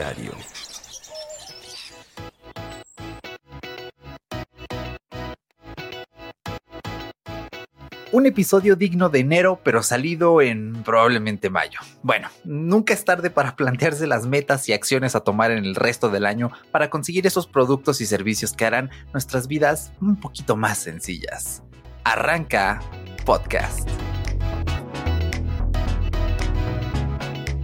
Diario. Un episodio digno de enero, pero salido en probablemente mayo. Bueno, nunca es tarde para plantearse las metas y acciones a tomar en el resto del año para conseguir esos productos y servicios que harán nuestras vidas un poquito más sencillas. Arranca podcast.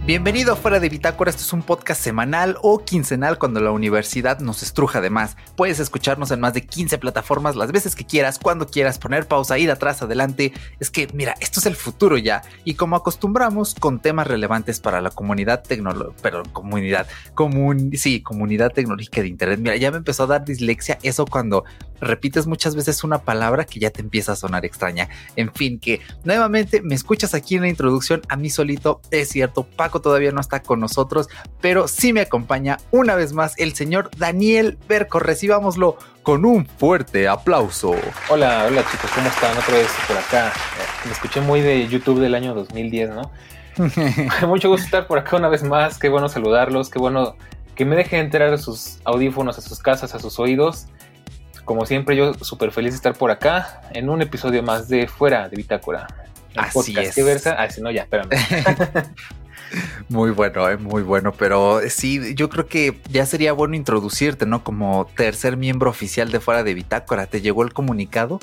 Bienvenido a Fuera de Bitácora, este es un podcast semanal o quincenal cuando la universidad nos estruja de más. Puedes escucharnos en más de 15 plataformas las veces que quieras, cuando quieras, poner pausa, ir atrás, adelante. Es que, mira, esto es el futuro ya. Y como acostumbramos, con temas relevantes para la comunidad tecnológica, pero comunidad, comun sí, comunidad tecnológica de Internet. Mira, ya me empezó a dar dislexia eso cuando repites muchas veces una palabra que ya te empieza a sonar extraña. En fin, que nuevamente me escuchas aquí en la introducción a mí solito, es cierto, Paco todavía no está con nosotros, pero sí me acompaña una vez más el señor Daniel Berco. Recibámoslo con un fuerte aplauso. Hola, hola chicos, ¿cómo están? Otra vez por acá. Me escuché muy de YouTube del año 2010, ¿no? Mucho gusto estar por acá una vez más. Qué bueno saludarlos, qué bueno que me dejen entrar a sus audífonos, a sus casas, a sus oídos. Como siempre, yo súper feliz de estar por acá en un episodio más de Fuera de Bitácora. Así es. ¿Qué versa? Ah, si no, ya, espérame. Muy bueno, eh, muy bueno, pero sí, yo creo que ya sería bueno introducirte, ¿no? Como tercer miembro oficial de fuera de Bitácora. ¿Te llegó el comunicado?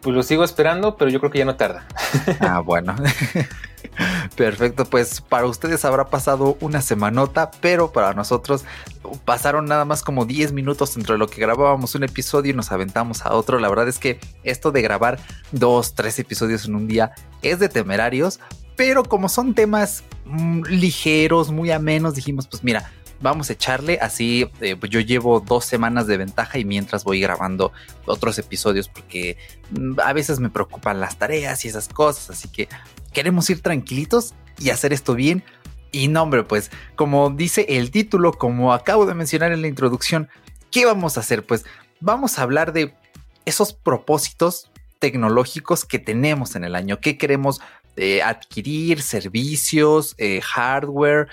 Pues lo sigo esperando, pero yo creo que ya no tarda. Ah, bueno. Perfecto, pues para ustedes habrá pasado una semanota, pero para nosotros pasaron nada más como 10 minutos entre lo que grabábamos un episodio y nos aventamos a otro. La verdad es que esto de grabar dos, tres episodios en un día es de temerarios, pero como son temas mm, ligeros, muy amenos, dijimos, pues mira, vamos a echarle así. Eh, pues yo llevo dos semanas de ventaja y mientras voy grabando otros episodios porque mm, a veces me preocupan las tareas y esas cosas. Así que queremos ir tranquilitos y hacer esto bien. Y no, hombre, pues como dice el título, como acabo de mencionar en la introducción, ¿qué vamos a hacer? Pues vamos a hablar de esos propósitos tecnológicos que tenemos en el año, qué queremos eh, adquirir servicios, eh, hardware,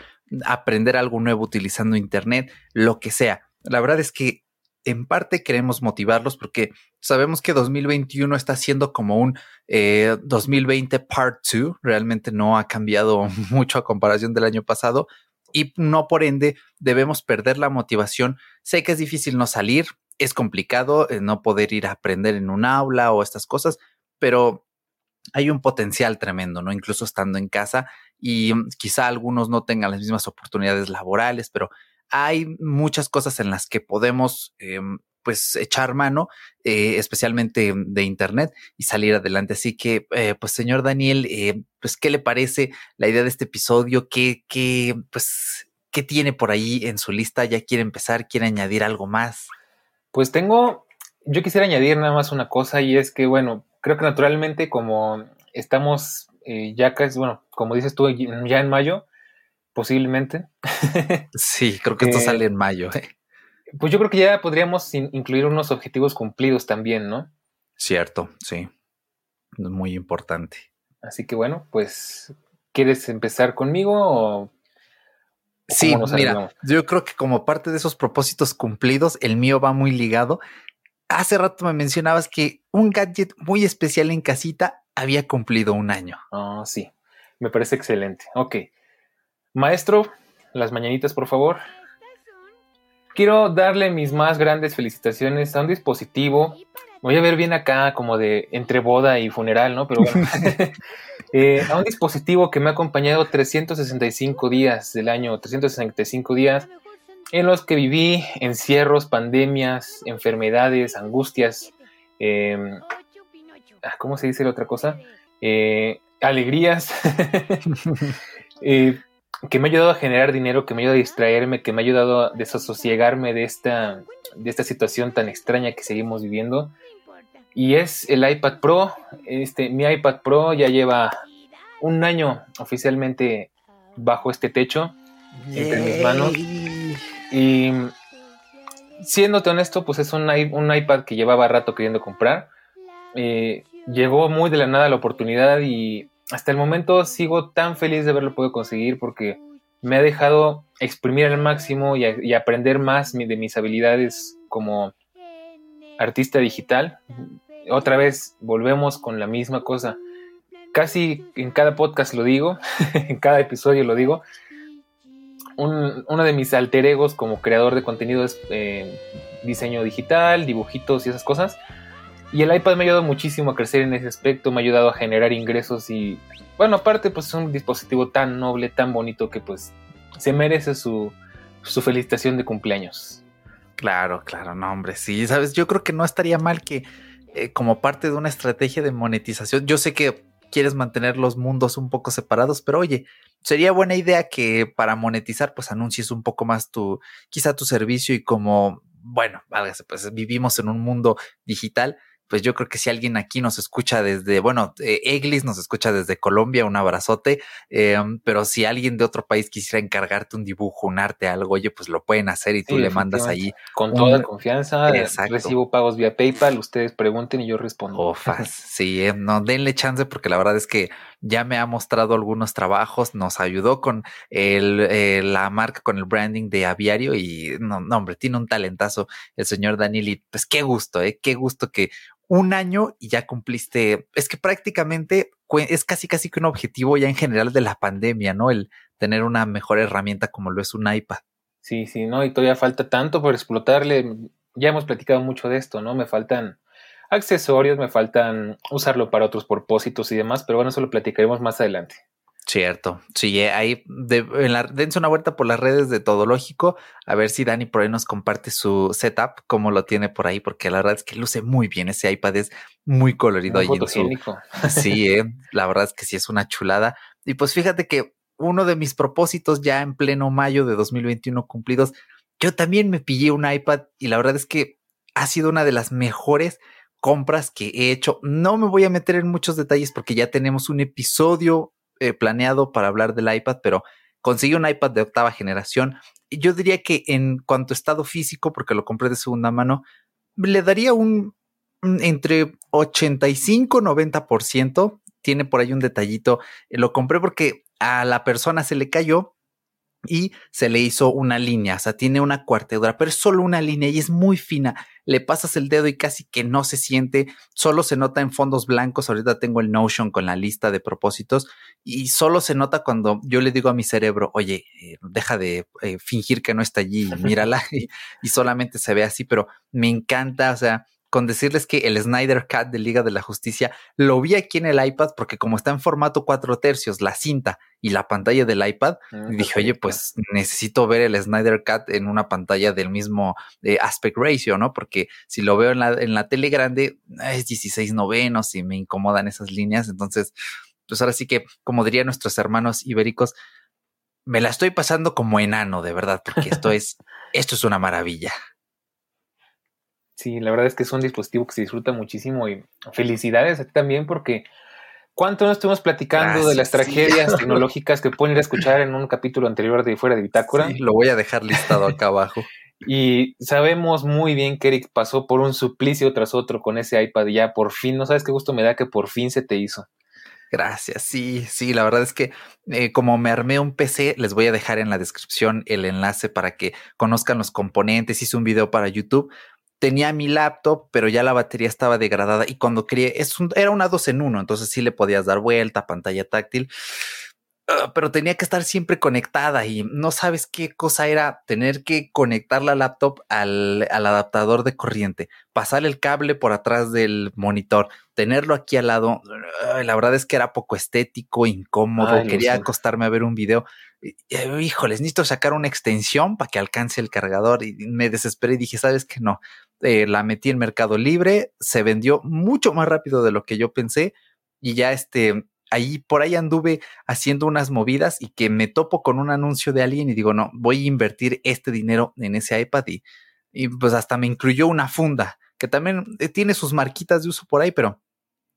aprender algo nuevo utilizando Internet, lo que sea. La verdad es que en parte queremos motivarlos porque sabemos que 2021 está siendo como un 2020 eh, Part 2, realmente no ha cambiado mucho a comparación del año pasado y no por ende debemos perder la motivación. Sé que es difícil no salir, es complicado no poder ir a aprender en un aula o estas cosas, pero hay un potencial tremendo, ¿no? Incluso estando en casa y mm, quizá algunos no tengan las mismas oportunidades laborales, pero hay muchas cosas en las que podemos em, pues echar mano, eh, especialmente de Internet y salir adelante. Así que, eh, pues señor Daniel, eh, pues, ¿qué le parece la idea de este episodio? ¿Qué, qué, pues, qué tiene por ahí en su lista? ¿Ya quiere empezar? ¿Quiere añadir algo más? Pues tengo, yo quisiera añadir nada más una cosa y es que, bueno, creo que naturalmente como estamos eh, ya casi, bueno, como dices tú, ya en mayo, posiblemente. sí, creo que esto eh, sale en mayo. ¿eh? Pues yo creo que ya podríamos incluir unos objetivos cumplidos también, ¿no? Cierto, sí. Muy importante. Así que bueno, pues, ¿quieres empezar conmigo o Sí, mira, yo creo que como parte de esos propósitos cumplidos, el mío va muy ligado hace rato me mencionabas que un gadget muy especial en casita había cumplido un año. Ah, sí, me parece excelente. Ok. Maestro, las mañanitas, por favor. Quiero darle mis más grandes felicitaciones a un dispositivo. Voy a ver bien acá, como de entre boda y funeral, ¿no? Pero bueno. Eh, a un dispositivo que me ha acompañado 365 días del año, 365 días en los que viví encierros, pandemias, enfermedades, angustias, em, ah, ¿cómo se dice la otra cosa? Eh, alegrías, eh, que me ha ayudado a generar dinero, que me ha ayudado a distraerme, que me ha ayudado a desasosiegarme de esta, de esta situación tan extraña que seguimos viviendo. Y es el iPad Pro. Este, mi iPad Pro ya lleva un año oficialmente bajo este techo, entre mis manos. Y siéndote honesto, pues es un, iPad que llevaba rato queriendo comprar. Eh, llegó muy de la nada la oportunidad y hasta el momento sigo tan feliz de haberlo podido conseguir porque me ha dejado exprimir al máximo y, aprender más de mis habilidades como artista digital. Otra vez volvemos con la misma cosa. Casi en cada podcast lo digo, en cada episodio lo digo. Uno de mis alter egos como creador de contenido es eh, diseño digital, dibujitos y esas cosas. Y el iPad me ha ayudado muchísimo a crecer en ese aspecto, me ha ayudado a generar ingresos y, bueno, aparte pues es un dispositivo tan noble, tan bonito que pues se merece su, su felicitación de cumpleaños. Claro, claro, no, hombre, sí, sabes, yo creo que no estaría mal que eh, como parte de una estrategia de monetización, yo sé que quieres mantener los mundos un poco separados, pero oye, sería buena idea que para monetizar, pues anuncies un poco más tu, quizá tu servicio y como, bueno, pues vivimos en un mundo digital, pues yo creo que si alguien aquí nos escucha desde, bueno, eh, Eglis nos escucha desde Colombia, un abrazote, eh, pero si alguien de otro país quisiera encargarte un dibujo, un arte, algo, oye, pues lo pueden hacer y tú le mandas allí. Con toda confianza, recibo pagos vía PayPal, ustedes pregunten y yo respondo. Ofas, sí, eh, no, denle chance porque la verdad es que ya me ha mostrado algunos trabajos, nos ayudó con el, la marca, con el branding de Aviario y no, no, hombre, tiene un talentazo el señor Daniel y pues qué gusto, eh, qué gusto que un año y ya cumpliste, es que prácticamente es casi casi que un objetivo ya en general de la pandemia, ¿no? El tener una mejor herramienta como lo es un iPad. Sí, sí, ¿no? Y todavía falta tanto por explotarle. Ya hemos platicado mucho de esto, ¿no? Me faltan accesorios, me faltan usarlo para otros propósitos y demás, pero bueno, eso lo platicaremos más adelante. Cierto, sí, eh, ahí en la, dense una vuelta por las redes de Todo Lógico, a ver si Dani por ahí nos comparte su setup, como lo tiene por ahí, porque la verdad es que luce muy bien, ese iPad es muy colorido ahí en su... Sí, eh, la verdad es que sí es una chulada. Y pues fíjate que uno de mis propósitos ya en pleno mayo de 2021 cumplidos, yo también me pillé un iPad y la verdad es que ha sido una de las mejores compras que he hecho. No me voy a meter en muchos detalles porque ya tenemos un episodio eh, planeado para hablar del iPad, pero conseguí un iPad de octava generación. Y yo diría que en cuanto a estado físico, porque lo compré de segunda mano, le daría un, entre 85 90%. Tiene por ahí un detallito. Eh, lo compré porque a la persona se le cayó y se le hizo una línea, o sea, tiene una cuartedura, pero es solo una línea y es muy fina. Le pasas el dedo y casi que no se siente, solo se nota en fondos blancos. Ahorita tengo el Notion con la lista de propósitos y solo se nota cuando yo le digo a mi cerebro, oye, eh, deja de eh, fingir que no está allí, mírala y solamente se ve así, pero me encanta, o sea, con decirles que el Snyder Cut de Liga de la Justicia lo vi aquí en el iPad porque como está en formato cuatro tercios, la cinta y la pantalla del iPad, ah, dije, oye, pues necesito ver el Snyder Cut en una pantalla del mismo eh, aspect ratio, ¿no? Porque si lo veo en la, en la tele grande, es 16 novenos y me incomodan esas líneas. Entonces, pues ahora sí que, como dirían nuestros hermanos ibéricos, me la estoy pasando como enano, de verdad, porque esto es, esto es una maravilla. Sí, la verdad es que es un dispositivo que se disfruta muchísimo y felicidades a ti también porque ¿cuánto no estuvimos platicando de las tragedias tecnológicas que pueden ir a escuchar en un capítulo anterior de Fuera de Bitácora? Sí, lo voy a dejar listado acá abajo. Y sabemos muy bien que Eric pasó por un suplicio tras otro con ese iPad y ya por fin, no sabes qué gusto me da que por fin se te hizo. Gracias, sí, sí, la verdad es que eh, como me armé un PC, les voy a dejar en la descripción el enlace para que conozcan los componentes, hice un video para YouTube, tenía mi laptop, pero ya la batería estaba degradada y cuando quería, es era una dos en uno, entonces sí le podías dar vuelta, pantalla táctil, ah, pero tenía que estar siempre conectada y no sabes qué cosa era tener que conectar la laptop al, al adaptador de corriente, pasar el cable por atrás del monitor, tenerlo aquí al lado, la verdad es que era poco estético, incómodo, quería acostarme a ver un video híjoles, necesito sacar una extensión para que alcance el cargador y me desesperé y dije, ¿sabes qué? No, eh, la metí en Mercado Libre, se vendió mucho más rápido de lo que yo pensé y ya este, ahí por ahí anduve haciendo unas movidas y que me topo con un anuncio de alguien y digo, no, voy a invertir este dinero en ese iPad y, y pues hasta me incluyó una funda que también eh, tiene sus marquitas de uso por ahí, pero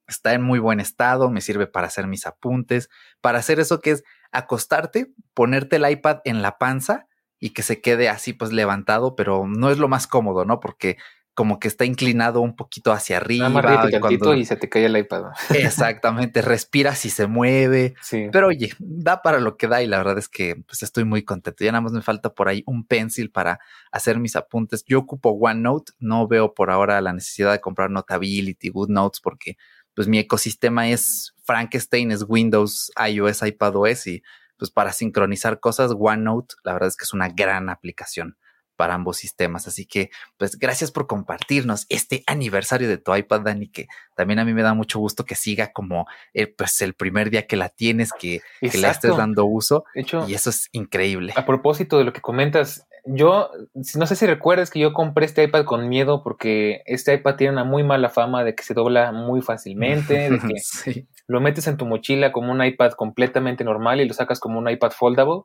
está en muy buen estado, me sirve para hacer mis apuntes, para hacer eso que es acostarte, ponerte el iPad en la panza y que se quede así pues levantado, pero no es lo más cómodo, ¿no? Porque como que está inclinado un poquito hacia arriba. Nada y se te cae el iPad. Exactamente, respiras y se mueve. Sí. Pero oye, da para lo que da y la verdad es que pues estoy muy contento. Ya nada más me falta por ahí un pencil para hacer mis apuntes. Yo ocupo OneNote, no veo por ahora la necesidad de comprar Notability, GoodNotes porque pues mi ecosistema es Frankenstein, es Windows, iOS, iPadOS y pues para sincronizar cosas, OneNote, la verdad es que es una gran aplicación para ambos sistemas. Así que, pues gracias por compartirnos este aniversario de tu iPad, Dani, que también a mí me da mucho gusto que siga como eh, pues el primer día que la tienes, que, que le estés dando uso. y eso es increíble. A propósito de lo que comentas, yo no sé si recuerdas que yo compré este iPad con miedo porque este iPad tiene una muy mala fama de que se dobla muy fácilmente, de que lo metes en tu mochila como un iPad completamente normal y lo sacas como un iPad foldable.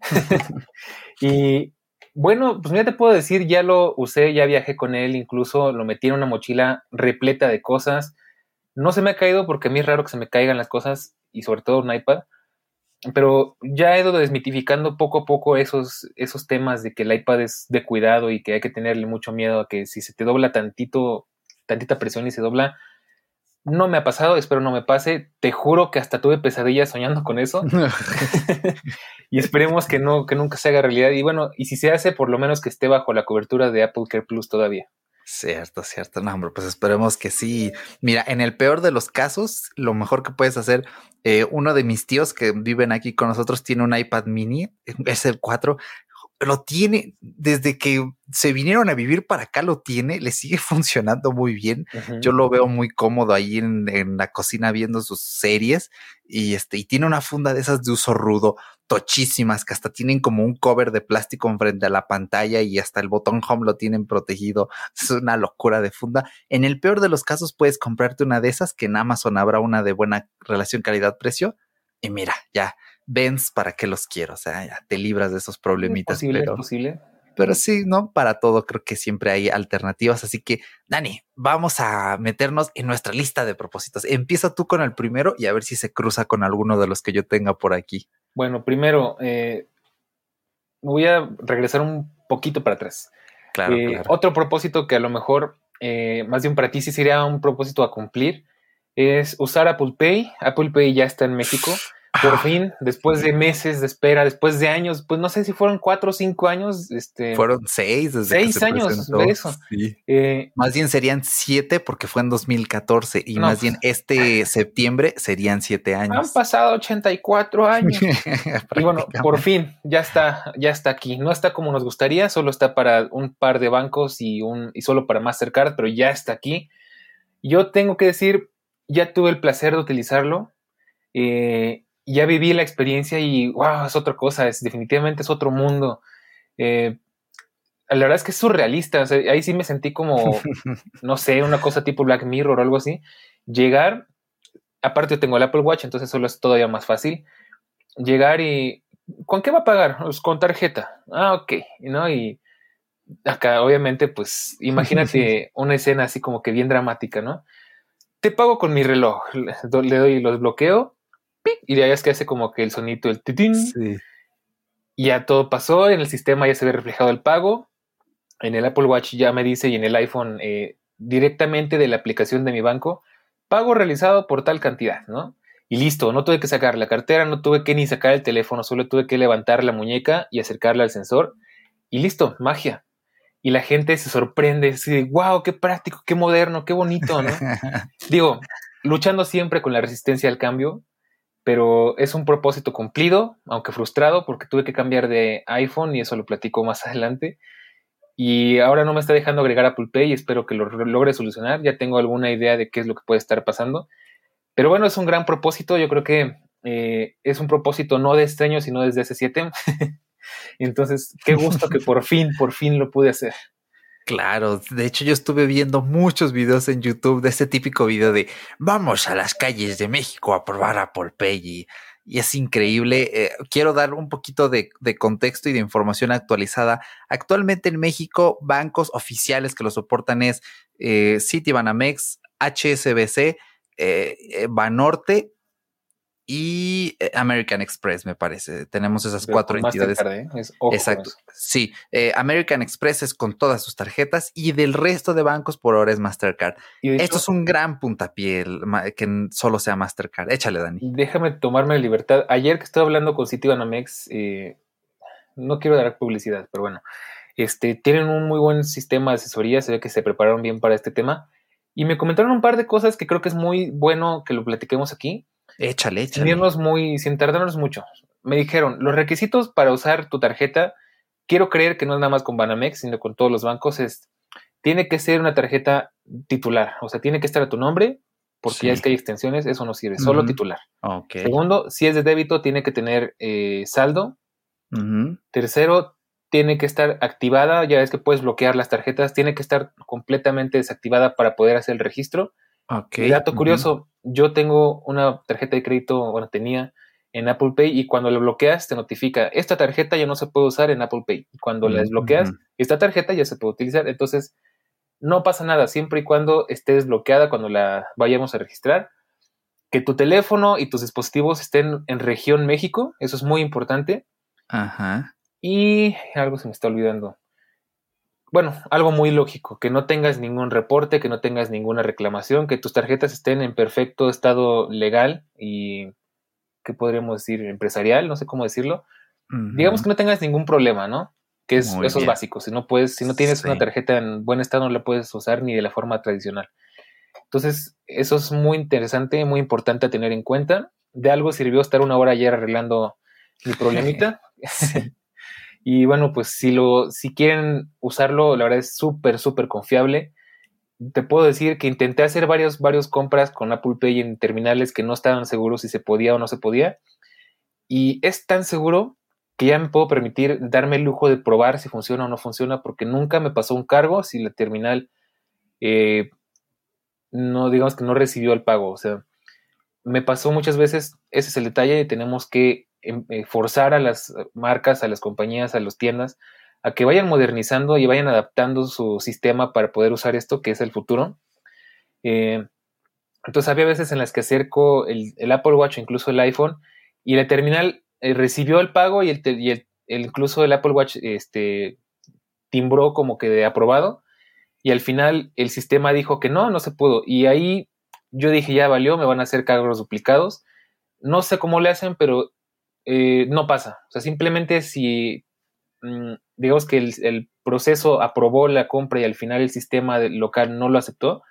y bueno, pues ya te puedo decir, ya lo usé, ya viajé con él, incluso lo metí en una mochila repleta de cosas. No se me ha caído porque a mí es raro que se me caigan las cosas y sobre todo un iPad pero ya he ido desmitificando poco a poco esos, esos temas de que el iPad es de cuidado y que hay que tenerle mucho miedo a que si se te dobla tantito, tantita presión y se dobla, no me ha pasado, espero no me pase. Te juro que hasta tuve pesadillas soñando con eso. y esperemos que no, que nunca se haga realidad. Y bueno, y si se hace, por lo menos que esté bajo la cobertura de Apple Care Plus todavía. Cierto, cierto. No, hombre, pues esperemos que sí. Mira, en el peor de los casos, lo mejor que puedes hacer, eh, uno de mis tíos que viven aquí con nosotros tiene un iPad mini, es el 4, lo tiene desde que se vinieron a vivir para acá, lo tiene, le sigue funcionando muy bien. Yo lo veo muy cómodo ahí en, en, la cocina viendo sus series y este, y tiene una funda de esas de uso rudo, tochísimas, que hasta tienen como un cover de plástico enfrente a la pantalla y hasta el botón home lo tienen protegido. Es una locura de funda. En el peor de los casos puedes comprarte una de esas, que en Amazon habrá una de buena relación calidad-precio. Y mira, ya Vens, ¿para qué los quiero? O sea, ya te libras de esos problemitas. Es posible, pero, es posible. Pero sí, ¿no? Para todo creo que siempre hay alternativas. Así que, Dani, vamos a meternos en nuestra lista de propósitos. Empieza tú con el primero y a ver si se cruza con alguno de los que yo tenga por aquí. Bueno, primero, eh, voy a regresar un poquito para atrás. Claro, eh, Otro propósito que a lo mejor, eh, más bien para ti sí sería un propósito a cumplir, es usar Apple Pay. Apple Pay ya está en México. Por fin, después de meses de espera, después de años, pues no sé si fueron cuatro o cinco años. Este, fueron seis desde seis años de eso. Eh, más bien serían siete porque fue en 2014 y más bien pues, este septiembre serían siete años. Han pasado 84 años. y bueno, por fin, ya está, ya está aquí. No está como nos gustaría, solo está para un par de bancos y, un, y solo para Mastercard, pero ya está aquí. Yo tengo que decir, ya tuve el placer de utilizarlo. Eh, ya viví la experiencia y wow, es otra cosa, es definitivamente es otro mundo. Eh, la verdad es que es surrealista, ahí sí me sentí como, no sé, una cosa tipo Black Mirror o algo así. Llegar, aparte tengo el Apple Watch, entonces solo es todavía más fácil. Llegar y, ¿con qué va a pagar? Pues con tarjeta. Ah, ok, ¿no? Y acá, obviamente, pues imagínate una escena así como que bien dramática, ¿no? Te pago con mi reloj, le doy los bloqueo y de ahí es que hace como que el sonito, el titín. Y ya todo pasó, en el sistema ya se ve reflejado el pago. En el Apple Watch ya me dice y en el iPhone eh, directamente de la aplicación de mi banco, pago realizado por tal cantidad, ¿no? Y listo, no tuve que sacar la cartera, no tuve que ni sacar el teléfono, solo tuve que levantar la muñeca y acercarla al sensor. Y listo, magia. Y la gente se sorprende, dice, wow, qué práctico, qué moderno, qué bonito, ¿no? Digo, luchando siempre con la resistencia al cambio, pero es un propósito cumplido, aunque frustrado, porque tuve que cambiar de iPhone y eso lo platico más adelante. Y ahora no me está dejando agregar Apple Pay y espero que lo logre solucionar. Ya tengo alguna idea de qué es lo que puede estar pasando. Pero bueno, es un gran propósito. Yo creo que eh, es un propósito no de este año, sino desde hace siete. Entonces, qué gusto que por fin, por fin lo pude hacer. Claro, de hecho yo estuve viendo muchos videos en YouTube de ese típico video de vamos a las calles de México a probar Apple Pay y, es increíble. Eh, quiero dar un poquito de, contexto y de información actualizada. Actualmente en México, bancos oficiales que lo soportan es eh, Citibanamex, HSBC, eh, Banorte y eh, American Express, me parece. Tenemos esas cuatro entidades. ¿eh? Exacto. Sí, eh, American Express es con todas sus tarjetas y del resto de bancos por ahora es Mastercard. Esto es un gran puntapié que solo sea Mastercard. Échale, Dani. Déjame tomarme la libertad. Ayer que estuve hablando con Citibanamex, eh, no quiero dar publicidad, pero bueno, este, tienen un muy buen sistema de asesoría. Se ve que se prepararon bien para este tema. Y me comentaron un par de cosas que creo que es muy bueno que lo platiquemos aquí. Échale, échale. Sin muy, sin tardarnos mucho. Me dijeron, los requisitos para usar tu tarjeta, quiero creer que no es nada más con Banamex, sino con todos los bancos, es, tiene que ser una tarjeta titular, o sea, tiene que estar a tu nombre, porque ya es que hay extensiones, eso no sirve, solo titular. Segundo, si es de débito, tiene que tener eh, saldo. Tercero, tiene que estar activada, ya es que puedes bloquear las tarjetas, tiene que estar completamente desactivada para poder hacer el registro. Okay. Dato curioso, yo tengo una tarjeta de crédito, bueno, tenía en Apple Pay y cuando lo bloqueas te notifica, esta tarjeta ya no se puede usar en Apple Pay. Y cuando la desbloqueas, esta tarjeta ya se puede utilizar. Entonces, no pasa nada, siempre y cuando esté desbloqueada cuando la vayamos a registrar. Que tu teléfono y tus dispositivos estén en región México, eso es muy importante. Ajá. Y algo se me está olvidando. Bueno, algo muy lógico, que no tengas ningún reporte, que no tengas ninguna reclamación, que tus tarjetas estén en perfecto estado legal y, ¿qué podríamos decir? Empresarial, no sé cómo decirlo. Digamos que no tengas ningún problema, ¿no? Que es, eso es básico. Si no puedes, si no tienes una tarjeta en buen estado, no la puedes usar ni de la forma tradicional. Entonces, eso es muy interesante, muy importante a tener en cuenta. De algo sirvió estar una hora ayer arreglando mi problemita. Y bueno, pues si lo, si quieren usarlo, la verdad es súper, súper confiable. Te puedo decir que intenté hacer varios, varios compras con Apple Pay en terminales que no estaban seguros si se podía o no se podía. Y es tan seguro que ya me puedo permitir darme el lujo de probar si funciona o no funciona, porque nunca me pasó un cargo si la terminal eh, no, digamos que no recibió el pago. O sea, me pasó muchas veces, ese es el detalle, tenemos que forzar a las marcas, a las compañías, a las tiendas, a que vayan modernizando y vayan adaptando su sistema para poder usar esto, que es el futuro. Eh, entonces había veces en las que acerco el, Apple Watch, incluso el iPhone, y la terminal eh, recibió el pago y, el, incluso el Apple Watch este, timbró como que de aprobado, y al final el sistema dijo que no, no se pudo. Y ahí yo dije, ya valió, me van a hacer cargos duplicados. No sé cómo le hacen, pero eh, no pasa. O sea, simplemente si mm, digamos que el, proceso aprobó la compra y al final el sistema local no lo aceptó,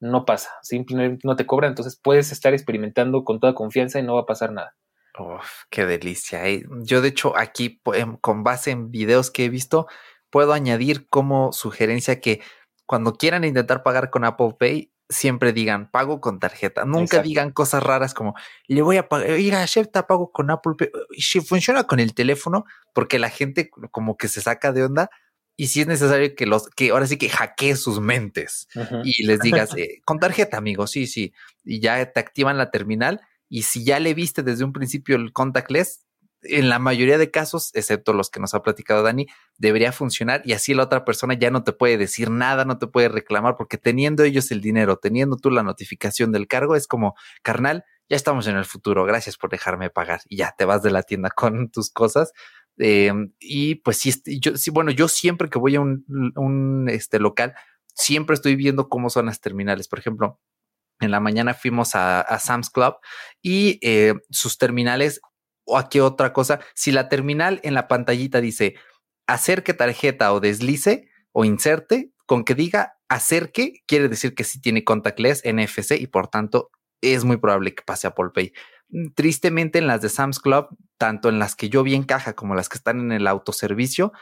no pasa. Simplemente no te cobra, entonces puedes estar experimentando con toda confianza y no va a pasar nada. Uf, qué delicia. ¿eh? Yo, de hecho, aquí, em, con base en videos que he visto, puedo añadir como sugerencia que cuando quieran intentar pagar con Apple Pay, siempre digan pago con tarjeta. Nunca digan cosas raras como le voy a pagar, oiga, te pago con Apple Pay. Si funciona con el teléfono, porque la gente como que se saca de onda. Y si es necesario que los, que ahora sí que hackee sus mentes y les digas eh, con tarjeta, amigo, sí, sí. Y ya te activan la terminal. Y si ya le viste desde un principio el contactless, en la mayoría de casos, excepto los que nos ha platicado Dani, debería funcionar y así la otra persona ya no te puede decir nada, no te puede reclamar, porque teniendo ellos el dinero, teniendo tú la notificación del cargo, es como, carnal, ya estamos en el futuro, gracias por dejarme pagar y ya te vas de la tienda con tus cosas. Em, y pues sí, yo, sí, bueno, yo siempre que voy a un, un este, local, siempre estoy viendo cómo son las terminales. Por ejemplo, en la mañana fuimos a, a Sam's Club y eh, sus terminales o aquí otra cosa, si la terminal en la pantallita dice acerque tarjeta o deslice o inserte, con que diga acerque, quiere decir que sí tiene contactless NFC y por tanto es muy probable que pase a Apple Pay. Mm, tristemente en las de Sam's Club, tanto en las que yo vi en caja como las que están en el autoservicio,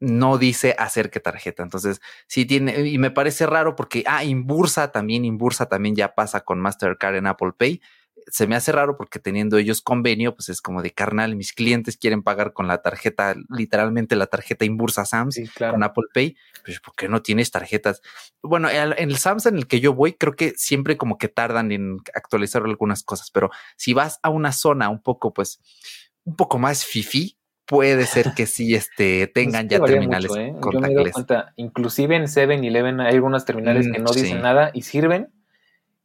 no dice acerque tarjeta. Entonces, sí tiene, y me parece raro porque, ah, Inbursa también, Inbursa también ya pasa con Mastercard en Apple Pay se me hace raro porque teniendo ellos convenio, pues es como de carnal, mis clientes quieren pagar con la tarjeta, literalmente la tarjeta Inbursa Sams con Apple Pay, pues ¿por qué no tienes tarjetas? Bueno, en el Sams en el que yo voy, creo que siempre como que tardan en actualizar algunas cosas, pero si vas a una zona un poco, pues, un poco más fifi, puede ser que sí este, tengan ya terminales ¿eh? Yo me cuenta, inclusive en 7-Eleven hay algunas terminales mm, que no dicen nada y sirven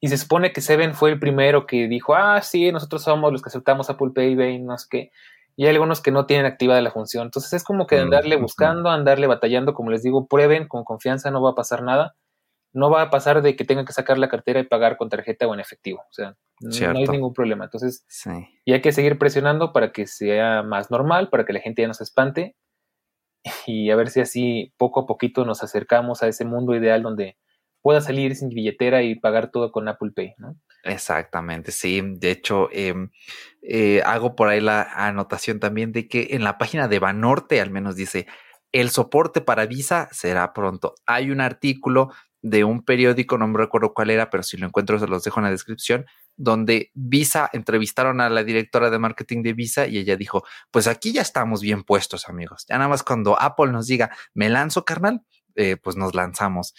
y se supone que Seven fue el primero que dijo, ah, sí, nosotros somos los que aceptamos Apple Pay, Pay, no sé qué. Y hay algunos que no tienen activada la función. Entonces es como que andarle buscando, andarle batallando, como les digo, prueben con confianza, no va a pasar nada. No va a pasar de que tengan que sacar la cartera y pagar con tarjeta o en efectivo. O sea, no, hay ningún problema. Entonces, y hay que seguir presionando para que sea más normal, para que la gente ya no se espante y a ver si así poco a poquito nos acercamos a ese mundo ideal donde pueda salir sin billetera y pagar todo con Apple Pay, ¿no? Exactamente, sí. De hecho, em, eh, hago por ahí la anotación también de que en la página de Banorte al menos dice, el soporte para Visa será pronto. Hay un artículo de un periódico, no me recuerdo cuál era, pero si lo encuentro se los dejo en la descripción, donde Visa entrevistaron a la directora de marketing de Visa y ella dijo, pues aquí ya estamos bien puestos amigos. Ya nada más cuando Apple nos diga, me lanzo carnal, eh, pues nos lanzamos.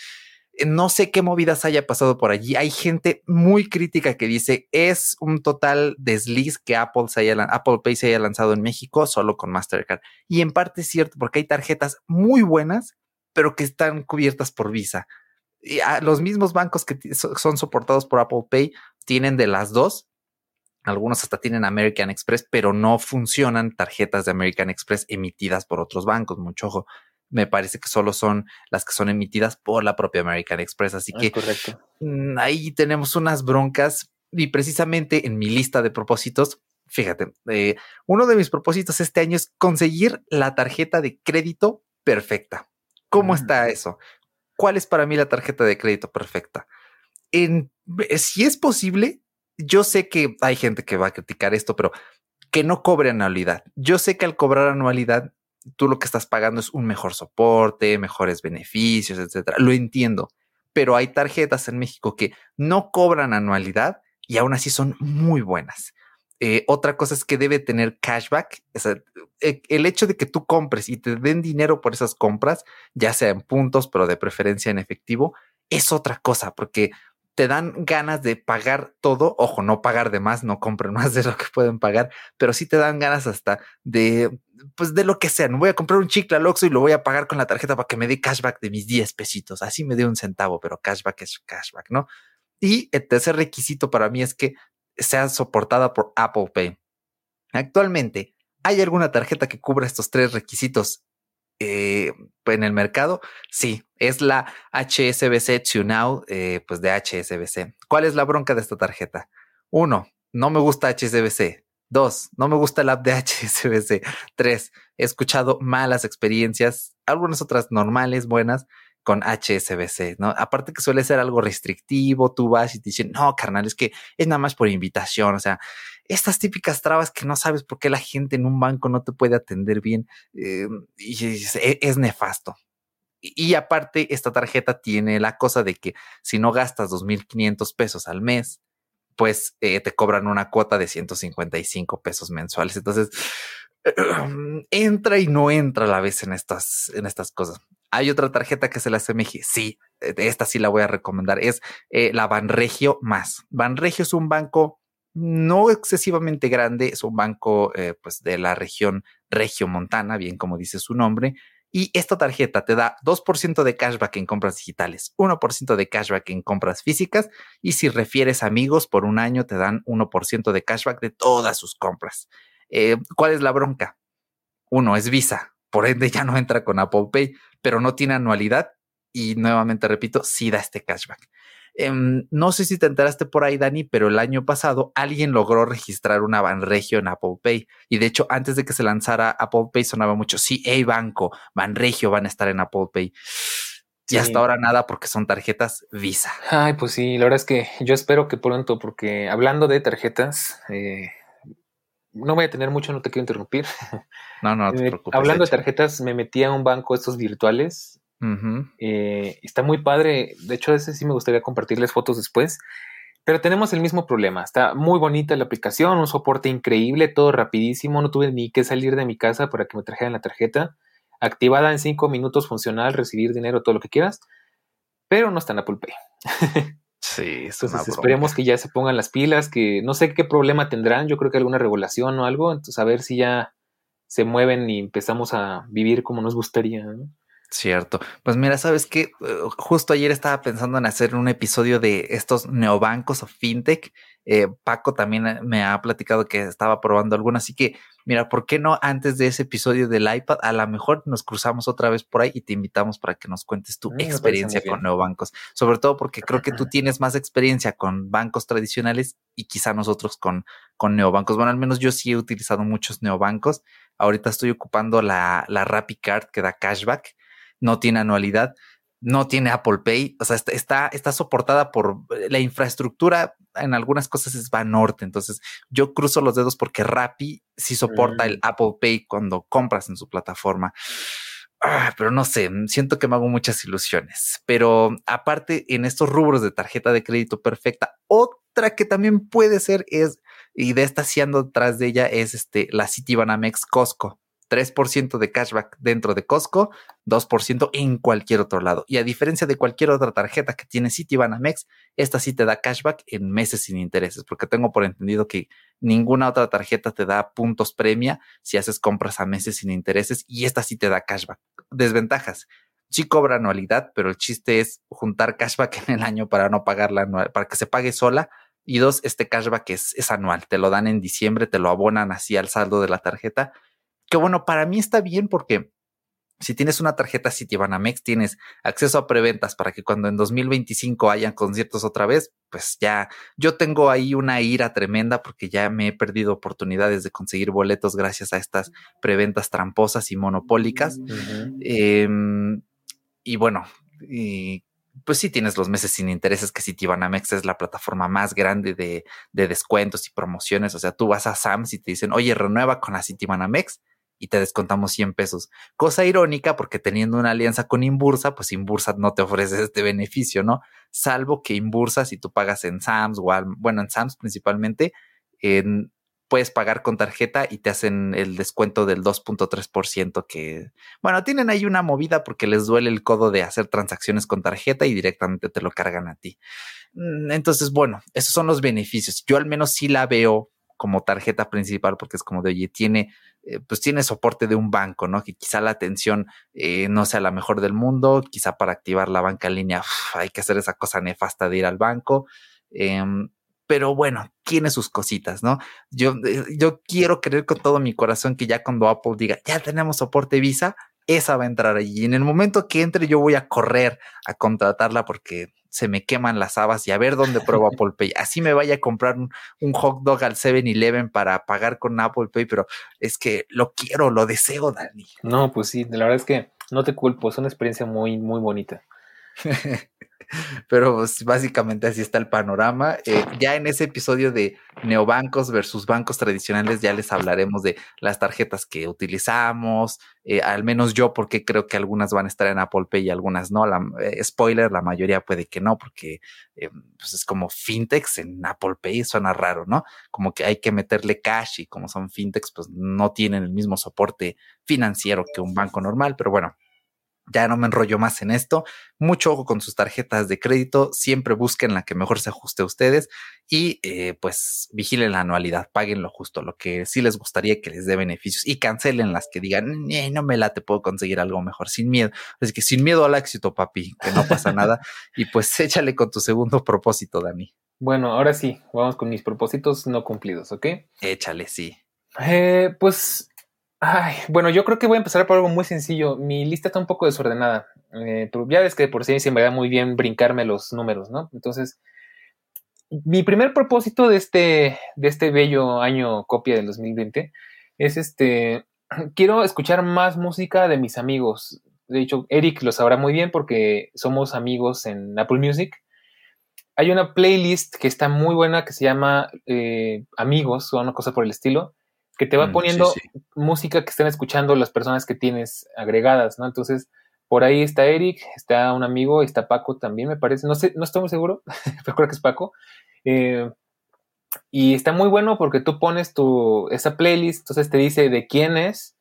No sé qué movidas haya pasado por allí. Hay gente muy crítica que dice es un total desliz que Apple, haya, Apple Pay se haya lanzado en México solo con Mastercard. Y en parte es cierto porque hay tarjetas muy buenas, pero que están cubiertas por Visa. Y los mismos bancos que son soportados por Apple Pay tienen de las dos. Algunos hasta tienen American Express, pero no funcionan tarjetas de American Express emitidas por otros bancos. Mucho ojo me parece que solo son las que son emitidas por la propia American Express. Así que correcto. Mm, ahí tenemos unas broncas y precisamente en mi lista de propósitos, fíjate, eh, uno de mis propósitos este año es conseguir la tarjeta de crédito perfecta. ¿Cómo está eso? ¿Cuál es para mí la tarjeta de crédito perfecta? En, eh, si es posible, yo sé que hay gente que va a criticar esto, pero que no cobre anualidad. Yo sé que al cobrar anualidad tú lo que estás pagando es un mejor soporte, mejores beneficios, etcétera. Lo entiendo, pero hay tarjetas en México que no cobran anualidad y aún así son muy buenas. Eh, otra cosa es que debe tener cashback. E, el hecho de que tú compres y te den dinero por esas compras, ya sea en puntos, pero de preferencia en efectivo, es otra cosa, porque te dan ganas de pagar todo. Ojo, no pagar de más, no compren más de lo que pueden pagar, pero sí te dan ganas hasta de, pues de lo que sea. No voy a comprar un chicle al Oxxo y lo voy a pagar con la tarjeta para que me dé cashback de mis 10 pesitos. Así me dé un centavo, pero cashback es cashback, ¿no? Y el tercer requisito para mí es que sea soportada por Apple Pay. Actualmente, ¿hay alguna tarjeta que cubra estos tres requisitos eh, en el mercado, sí, es la HSBC TuneNow, eh, pues de HSBC. ¿Cuál es la bronca de esta tarjeta? Uno, no me gusta HSBC. Dos, no me gusta el app de HSBC. Tres, he escuchado malas experiencias, algunas otras normales, buenas, con HSBC, ¿no? Aparte que suele ser algo restrictivo, tú vas y te dicen, no, carnal, es que es nada más por invitación, o sea, estas típicas trabas que no sabes por qué la gente en un banco no te puede atender bien eh, y es, nefasto. Y, aparte, esta tarjeta tiene la cosa de que si no gastas 2.500 pesos al mes, pues eh, te cobran una cuota de 155 pesos mensuales. Entonces, entra y no entra a la vez en estas, en estas cosas. Hay otra tarjeta que se la asemeje. Sí, esta sí la voy a recomendar. Es eh, la Banregio Más. Banregio es un banco no excesivamente grande, es un banco eh, pues de la región Montana, bien como dice su nombre, y esta tarjeta te da 2% de cashback en compras digitales, 1% de cashback en compras físicas y si refieres amigos por un año te dan 1% de cashback de todas sus compras. Eh, ¿Cuál es la bronca? Uno es Visa, por ende ya no entra con Apple Pay, pero no tiene anualidad y nuevamente repito, sí da este cashback. Em, no sé si te enteraste por ahí, Dani, pero el año pasado alguien logró registrar una Banregio en Apple Pay. Y de hecho, antes de que se lanzara Apple Pay, sonaba mucho, sí, hey banco, Banregio van a estar en Apple Pay. Y hasta ahora nada porque son tarjetas Visa. Ay, pues sí, la verdad es que yo espero que pronto, porque hablando de tarjetas, eh, no voy a tener mucho, no te quiero interrumpir. No, no, no te preocupes. hablando de tarjetas, me metí a un banco estos virtuales eh, está muy padre. De hecho, ese sí me gustaría compartirles fotos después. Pero tenemos el mismo problema. Está muy bonita la aplicación, un soporte increíble, todo rapidísimo. No tuve ni que salir de mi casa para que me trajeran la tarjeta. Activada en cinco minutos, funcional, recibir dinero, todo lo que quieras. Pero no está en Apple Pay. Sí, entonces esperemos que ya se pongan las pilas, que no sé qué problema tendrán, yo creo que alguna regulación o algo, entonces a ver si ya se mueven y empezamos a vivir como nos gustaría. ¿no? Cierto. Pues mira, sabes que justo ayer estaba pensando en hacer un episodio de estos neobancos o fintech. Eh, Paco también eh, me ha platicado que estaba probando alguno, así que mira, ¿por qué no antes de ese episodio del iPad? A lo mejor nos cruzamos otra vez por ahí y te invitamos para que nos cuentes tu experiencia con neobancos. Sobre todo porque creo que tú tienes más experiencia con bancos tradicionales y quizá nosotros con, con neobancos. Bueno, al menos yo sí he utilizado muchos neobancos. Ahorita estoy ocupando la, la Card que da cashback no tiene anualidad, no tiene Apple Pay, o sea, está, está, soportada por eh, la infraestructura, en algunas cosas es va norte, entonces yo cruzo los dedos porque Rappi sí soporta el mm. Apple Pay cuando compras en su plataforma. Ah, pero no sé, siento que me hago muchas ilusiones. Pero aparte, en estos rubros de tarjeta de crédito perfecta, otra que también puede ser es, y de esta de ella, es este, la Citibanamex Costco. 3% de cashback dentro de Costco, 2% en cualquier otro lado. Y a diferencia de cualquier otra tarjeta que tiene Citibanamex, esta sí te da cashback en meses sin intereses, porque tengo por entendido que ninguna otra tarjeta te da puntos premia si haces compras a meses sin intereses y esta sí te da cashback. Desventajas. Sí cobra anualidad, pero el chiste es juntar cashback en el año para no pagarla anual, para que se pague sola. Y dos, este cashback es, es anual, te lo dan en diciembre, te lo abonan así al saldo de la tarjeta que bueno, para mí está bien porque si tienes una tarjeta Citibanamex, tienes acceso a preventas para que cuando en 2025 hayan conciertos otra vez, pues ya yo tengo ahí una ira tremenda porque ya me he perdido oportunidades de conseguir boletos gracias a estas preventas tramposas y monopólicas. Em, y bueno, pues sí tienes los meses sin intereses, que Citibanamex es la plataforma más grande de, de descuentos y promociones. O sea, tú vas a Sams y te dicen, oye, renueva con la Citibanamex y te descontamos 100 pesos. Cosa irónica porque teniendo una alianza con Inbursa, pues Inbursa no te ofrece este beneficio, ¿no? Salvo que Inbursa, si tú pagas en Sams o bueno, en Sams principalmente, puedes pagar con tarjeta y te hacen el descuento del 2.3% que, bueno, tienen ahí una movida porque les duele el codo de hacer transacciones con tarjeta y directamente te lo cargan a ti. Mm, entonces, bueno, esos son los beneficios. Yo al menos sí la veo como tarjeta principal porque es como de, oye, tiene, eh, pues tiene soporte de un banco, ¿no? Que quizá la atención eh, no sea la mejor del mundo, quizá para activar la banca en línea hay que hacer esa cosa nefasta de ir al banco. Em, pero bueno, tiene sus cositas, ¿no? Yo, eh, yo quiero creer con todo mi corazón que ya cuando Apple diga, ya tenemos soporte Visa, esa va a entrar allí. Y en el momento que entre, yo voy a correr a contratarla porque se me queman las habas y a ver dónde pruebo Apple Pay. Así me vaya a comprar un, hot dog al 7-Eleven para pagar con Apple Pay, pero es que lo quiero, lo deseo, Dani. No, pues sí, la verdad es que no te culpo, es una experiencia muy, muy bonita. Pero pues, básicamente así está el panorama. Eh, ya en ese episodio de neobancos versus bancos tradicionales ya les hablaremos de las tarjetas que utilizamos, eh, al menos yo porque creo que algunas van a estar en Apple Pay y algunas no. La, eh, spoiler, la mayoría puede que no, porque pues es como fintechs en Apple Pay, suena raro, ¿no? Como que hay que meterle cash y como son fintechs, pues no tienen el mismo soporte financiero que un banco normal, pero bueno ya no me enrollo más en esto. Mucho ojo con sus tarjetas de crédito. Siempre busquen la que mejor se ajuste a ustedes y eh, pues vigilen la anualidad, paguen lo justo, lo que sí les gustaría que les dé beneficios y cancelen las que digan, no me la te puedo conseguir algo mejor sin miedo. Así que sin miedo al éxito, papi, que no pasa nada. Y pues échale con tu segundo propósito, Dani. Bueno, ahora sí, vamos con mis propósitos no cumplidos, ¿ok? Échale, sí. Eh, pues Ay, bueno, yo creo que voy a empezar por algo muy sencillo. Mi lista está un poco desordenada. Eh, ya ves que por sí se me da muy bien brincarme los números, ¿no? Entonces, mi primer propósito de este, de este bello año copia del 2020 es este, quiero escuchar más música de mis amigos. De hecho, Eric lo sabrá muy bien porque somos amigos en Apple Music. Hay una playlist que está muy buena que se llama eh, Amigos o una cosa por el estilo que te va mm, poniendo música que están escuchando las personas que tienes agregadas, ¿no? Entonces, por ahí está Eric, está un amigo, está Paco también, me parece, no sé, no estoy muy seguro, pero creo que es Paco. Eh, y está muy bueno porque tú pones tu, esa playlist, entonces te dice de quién es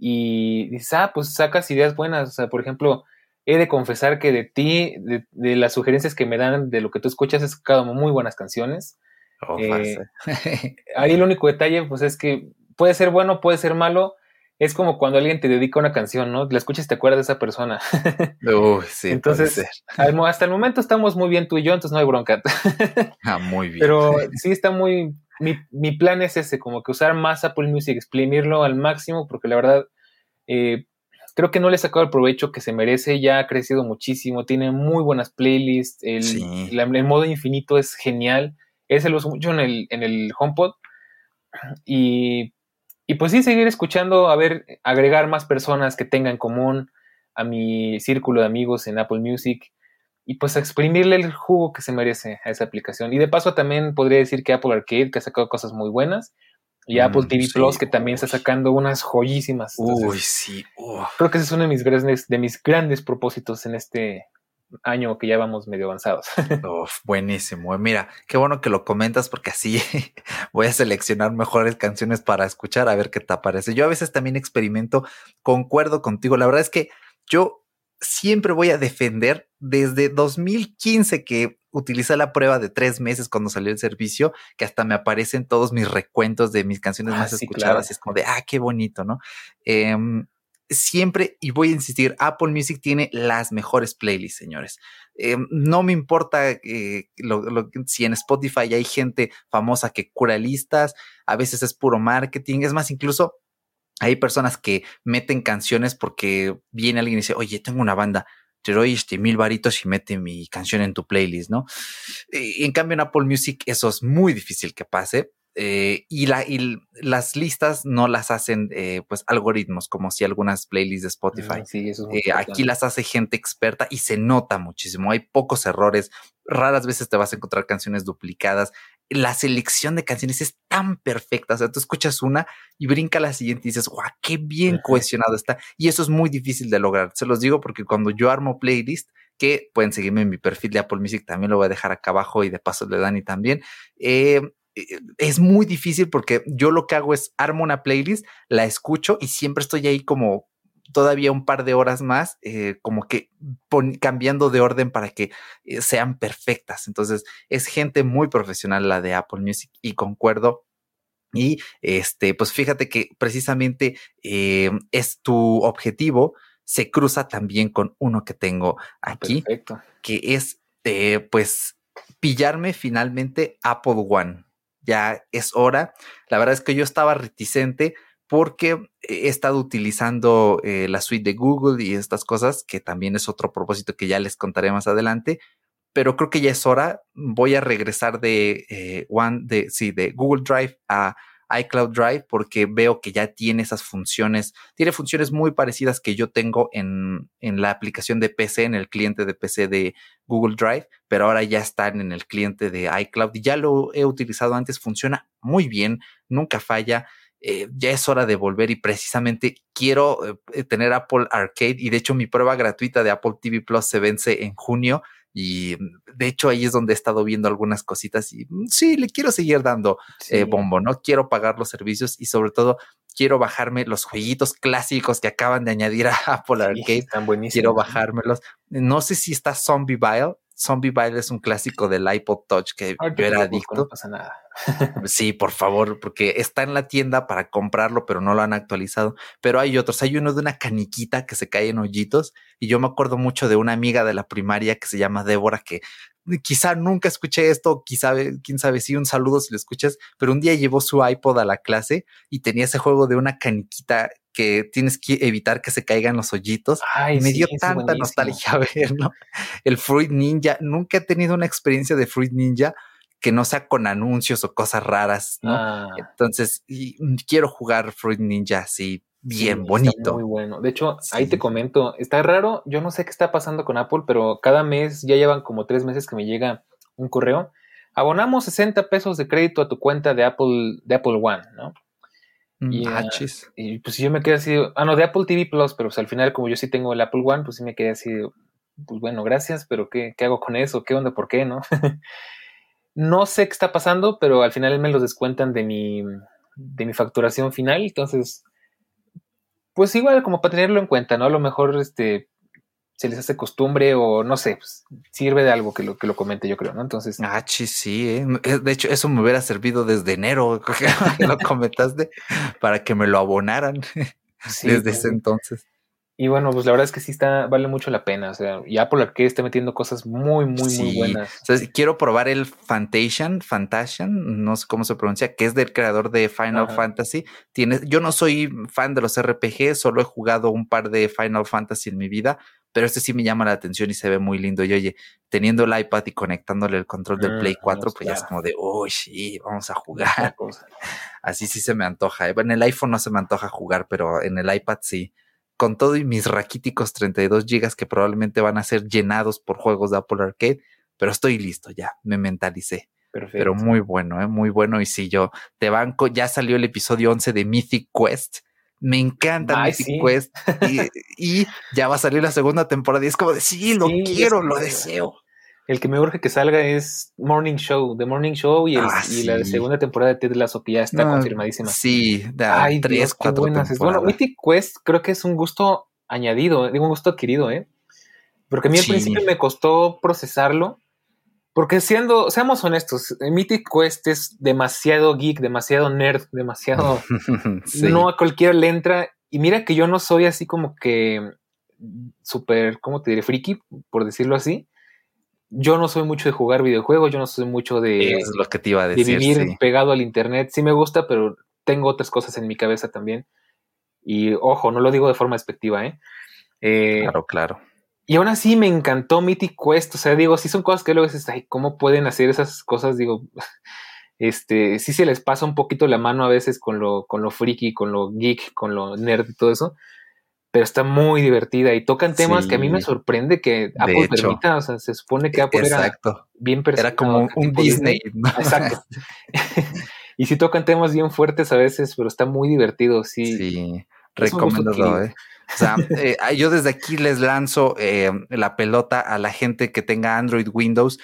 y dices, ah, pues sacas ideas buenas, o sea, por ejemplo, he de confesar que de ti, de, las sugerencias que me dan de lo que tú escuchas, he sacado muy buenas canciones. Oh, eh, ahí el único detalle, pues es que puede ser bueno, puede ser malo. es como cuando alguien te dedica una canción, ¿no? La escuchas y te acuerdas de esa persona. Uy, sí. Entonces, hasta el momento estamos muy bien tú y yo, entonces no hay bronca. ah, muy bien. Pero sí está muy. Mi, mi, plan es ese, como que usar más Apple Music, exprimirlo al máximo, porque la verdad, eh, creo que no le he sacado el provecho que se merece, ya ha crecido muchísimo, tiene muy buenas playlists, el, el modo infinito es genial, ese lo uso mucho en el, en el HomePod. Y y pues sí, seguir escuchando, a ver, agregar más personas que tengan en común a mi círculo de amigos en Apple Music y pues exprimirle el jugo que se merece a esa aplicación. Y de paso también podría decir que Apple Arcade, que ha sacado cosas muy buenas, y Apple mm, TV Plus, que también está sacando unas joyísimas. Uy, sí. Creo que ese es uno de mis grandes, de mis grandes propósitos en este año que ya vamos medio avanzados. buenísimo. Mira, qué bueno que lo comentas porque así voy a seleccionar mejores canciones para escuchar a ver qué te parece. Yo a veces también experimento, concuerdo contigo. La verdad es que yo siempre voy a defender desde 2015 que utilicé la prueba de tres meses cuando salió el servicio, que hasta me aparecen todos mis recuentos de mis canciones ah, más escuchadas. Y es como de, ah, qué bonito, ¿no? Eh, siempre, y voy a insistir, Apple Music tiene las mejores playlists, señores. Eh, no me importa eh, si en Spotify hay gente famosa que cura listas, a veces es puro marketing, es más, incluso hay personas que meten canciones porque viene alguien y dice, oye, tengo una banda, te doy este mil varitos y mete mi canción en tu playlist, ¿no? Y en cambio en Apple Music eso es muy difícil que pase. Eh, y, la, y las listas no las hacen eh, pues algoritmos como si algunas playlists de Spotify. Eh, aquí las hace gente experta y se nota muchísimo. Hay pocos errores. Raras veces te vas a encontrar canciones duplicadas. La selección de canciones es tan perfecta. O sea, tú escuchas una y brinca la siguiente y dices, guau, qué bien cohesionado está. Y eso es muy difícil de lograr. Se los digo porque cuando yo armo playlist, que pueden seguirme en mi perfil de Apple Music, también lo voy a dejar acá abajo y de paso de Dani también. Eh, es muy difícil porque yo lo que hago es armo una playlist, la escucho y siempre estoy ahí como todavía un par de horas más, eh, como que cambiando de orden para que eh, sean perfectas. Entonces, es gente muy profesional la de Apple Music y concuerdo. Y este, pues fíjate que precisamente es tu objetivo, se cruza también con uno que tengo aquí, que es pues pillarme finalmente Apple One ya es hora. La verdad es que yo estaba reticente porque he estado utilizando eh, la suite de Google y estas cosas, que también es otro propósito que ya les contaré más adelante, pero creo que ya es hora. Voy a regresar de eh, One, de, sí, de Google Drive a iCloud Drive porque veo que ya tiene esas funciones, tiene funciones muy parecidas que yo tengo en, en, la aplicación de PC, en el cliente de PC de Google Drive, pero ahora ya están en el cliente de iCloud y ya lo he utilizado antes, funciona muy bien, nunca falla. Eh, ya es hora de volver y precisamente quiero eh, tener Apple Arcade y de hecho mi prueba gratuita de Apple TV Plus se vence en junio y de hecho ahí es donde he estado viendo algunas cositas y mm, sí, le quiero seguir dando eh, bombo, ¿no? Quiero pagar los servicios y sobre todo quiero bajarme los jueguitos clásicos que acaban de añadir a Apple Arcade. Están buenísimos. Quiero bajármelos. No sé si está Zombie Vile, Zombie Bile es un clásico del iPod Touch que yo era adicto. No pasa nada. sí, por favor, porque está en la tienda para comprarlo, pero no lo han actualizado. Pero hay otros. Hay uno de una caniquita que se cae en hoyitos. Y yo me acuerdo mucho de una amiga de la primaria que se llama Débora, que quizá nunca escuché esto, quizá, quién sabe si un saludo si lo escuchas, pero un día llevó su iPod a la clase y tenía ese juego de una caniquita que tienes que evitar que se caigan los hoyitos. Ay, me dio tanta nostalgia verlo. El Fruit Ninja, nunca he tenido una experiencia de Fruit Ninja que no sea con anuncios o cosas raras, ¿no? Ah. Entonces, quiero jugar Fruit Ninja así bien bonito. Muy bueno. De hecho, ahí te comento, está raro, yo no sé qué está pasando con Apple, pero cada mes, ya llevan como tres meses que me llega un correo. Abonamos 60 pesos de crédito a tu cuenta de Apple, de Apple One, ¿no? Y, ah, y, pues yo me quedé así, ah, no, de Apple TV Plus, pero pues, al final como yo sí tengo el Apple One, pues sí me quedé así, pues bueno, gracias, pero ¿qué, qué hago con eso? ¿Qué onda? ¿Por qué? ¿No? no sé qué está pasando, pero al final me los descuentan de mi, de mi facturación final, entonces, pues igual como para tenerlo en cuenta, ¿no? A lo mejor este, se les hace costumbre o no sé, pues, sirve de algo que lo, que lo comente, yo creo, ¿no? Entonces. Ah, sí, sí. ¿eh? De hecho, eso me hubiera servido desde enero, que lo comentaste, para que me lo abonaran. desde ese entonces. Y bueno, pues la verdad es que sí está, vale mucho la pena. O sea, y Apple Arcade está metiendo cosas muy, muy, muy buenas. O sea, quiero probar el Fantasian, Fantasian, no sé cómo se pronuncia, que es del creador de Final Fantasy. Tiene, yo no soy fan de los RPG, solo he jugado un par de Final Fantasy en mi vida, pero este sí me llama la atención y se ve muy lindo. Y oye, teniendo el iPad y conectándole el control del Play 4, pues ya es como de, uy, sí, vamos a jugar. Así sí se me antoja. En el iPhone no se me antoja jugar, pero en el iPad sí con todo y mis raquíticos 32 gigas que probablemente van a ser llenados por juegos de Apple Arcade, pero estoy listo ya, me mentalicé. Perfecto. Pero muy bueno, ¿eh? muy bueno. Y si yo te banco, ya salió el episodio 11 de Mythic Quest. Me encanta Mythic Quest y, ya va a salir la segunda temporada y es como de sí, lo quiero, lo deseo. El que me urge que salga es Morning Show, The Morning Show y, ah, la segunda temporada de Ted Lasso que ya está confirmadísima. Sí, de Ay, tres, cuatro temporadas. Bueno, Mythic Quest creo que es un gusto añadido, digo un gusto adquirido, ¿eh? Porque a mí al principio me costó procesarlo, porque siendo, seamos honestos, Mythic Quest es demasiado geek, demasiado nerd, demasiado... No a cualquiera le entra. Y mira que yo no soy así como que súper, ¿cómo te diré? Friki, por decirlo así yo no soy mucho de jugar videojuegos, yo no soy mucho de, lo que te iba a decir, vivir pegado al internet. Sí me gusta, pero tengo otras cosas en mi cabeza también. Y ojo, no lo digo de forma despectiva, ¿eh? eh claro, claro. Y aún así me encantó Mythic Quest. O sea, digo, sí son cosas que luego dices, ay, ¿cómo pueden hacer esas cosas? Digo, este, sí se les pasa un poquito la mano a veces con lo, con lo friki, con lo geek, con lo nerd y todo eso pero está muy divertida y tocan temas que a mí me sorprende que Apple permita, o sea, se supone que Apple Exacto. era bien Era como un Disney. Exacto. y sí tocan temas bien fuertes a veces, pero está muy divertido, sí. Sí, recomendado, ¿eh? O sea, eh, yo desde aquí les lanzo eh, la pelota a la gente que tenga Android Windows.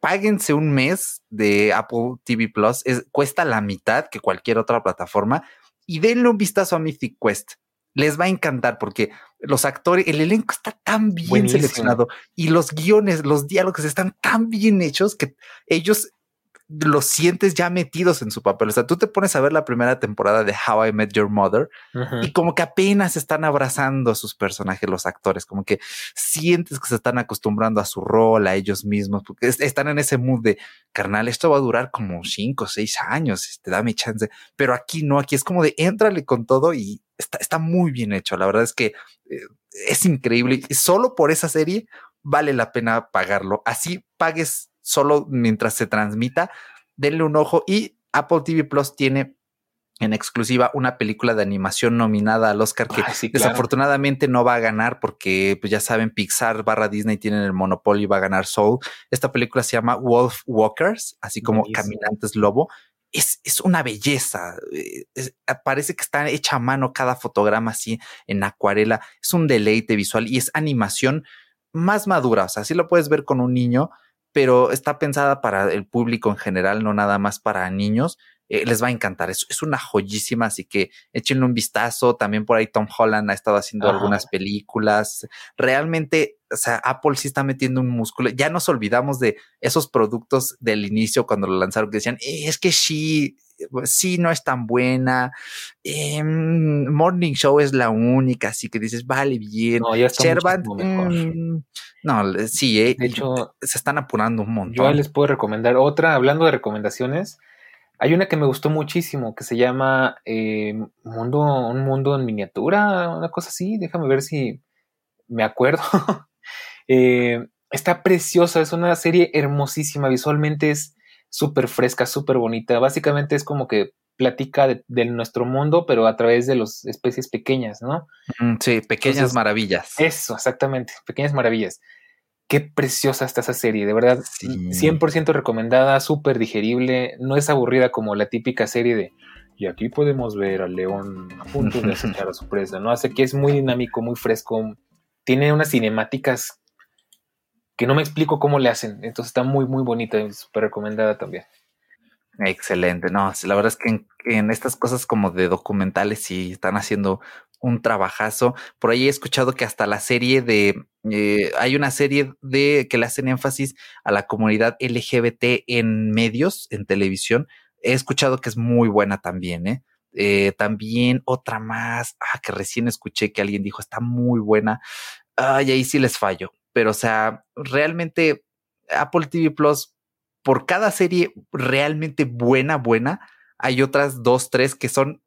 Páguense un mes de Apple TV Plus. cuesta la mitad que cualquier otra plataforma. Y denle un vistazo a Mythic Quest les va a encantar porque los actores, el elenco está tan bien seleccionado y los guiones, los diálogos están tan bien hechos que ellos los sientes ya metidos en su papel. O sea, tú te pones a ver la primera temporada de How I Met Your Mother y como que apenas están abrazando a sus personajes, los actores, como que sientes que se están acostumbrando a su rol, a ellos mismos, porque están en ese mood de carnal, esto va a durar como cinco o seis años, este, dame chance. Pero aquí no, aquí es como de éntrale con todo y está, está muy bien hecho. La verdad es que eh, es increíble y solo por esa serie vale la pena pagarlo. Así pagues solo mientras se transmita, denle un ojo y Apple TV Plus tiene en exclusiva una película de animación nominada al Oscar que desafortunadamente no va a ganar porque pues ya saben Pixar barra Disney tienen el monopolio y va a ganar Soul. Esta película se llama Wolf Walkers, así como Caminantes Lobo. Es, es, una belleza. Eh, parece que está hecha a mano cada fotograma así en acuarela. Es un deleite visual y es animación más madura. O sea, así lo puedes ver con un niño, pero está pensada para el público en general, no nada más para niños. Eh, les va a encantar. Es, es, una joyísima, así que échenle un vistazo. También por ahí Tom Holland ha estado haciendo algunas películas. Realmente, o sea, Apple sí está metiendo un músculo. Ya nos olvidamos de esos productos del inicio cuando lo lanzaron que decían, eh, es que sí, sí no es tan buena. Em, Morning Show es la única, así que dices, vale, bien. No, ya está mm, no, sí, eh, de hecho, se están apurando un montón. Yo les puedo recomendar otra, hablando de recomendaciones. Hay una que me gustó muchísimo que se llama eh, mundo, Un mundo en miniatura, una cosa así. Déjame ver si me acuerdo. Eh, está preciosa, es una serie hermosísima. Visualmente es súper fresca, súper bonita. Básicamente es como que platica de, nuestro mundo, pero a través de las especies pequeñas, ¿no? Mm, sí, pequeñas maravillas. Eso, exactamente, pequeñas maravillas. Qué preciosa está esa serie, de verdad, 100% recomendada, súper digerible, no es aburrida como la típica serie de y aquí podemos ver al león a punto de acechar a su presa, ¿no? Hace que es muy dinámico, muy fresco, tiene unas cinemáticas que no me explico cómo le hacen. Entonces está muy, muy bonita y súper recomendada también. Excelente, no, la verdad es que en, estas cosas como de documentales sí están haciendo un trabajazo. Por ahí he escuchado que hasta la serie de, eh, hay una serie de que le hacen énfasis a la comunidad LGBT en medios, en televisión. He escuchado que es muy buena también, ¿eh? Eh, también otra más, ah, que recién escuché que alguien dijo está muy buena. Ay, ahí sí les fallo. Pero, o sea, realmente Apple TV Plus, por cada serie realmente buena, buena, hay otras dos, tres que son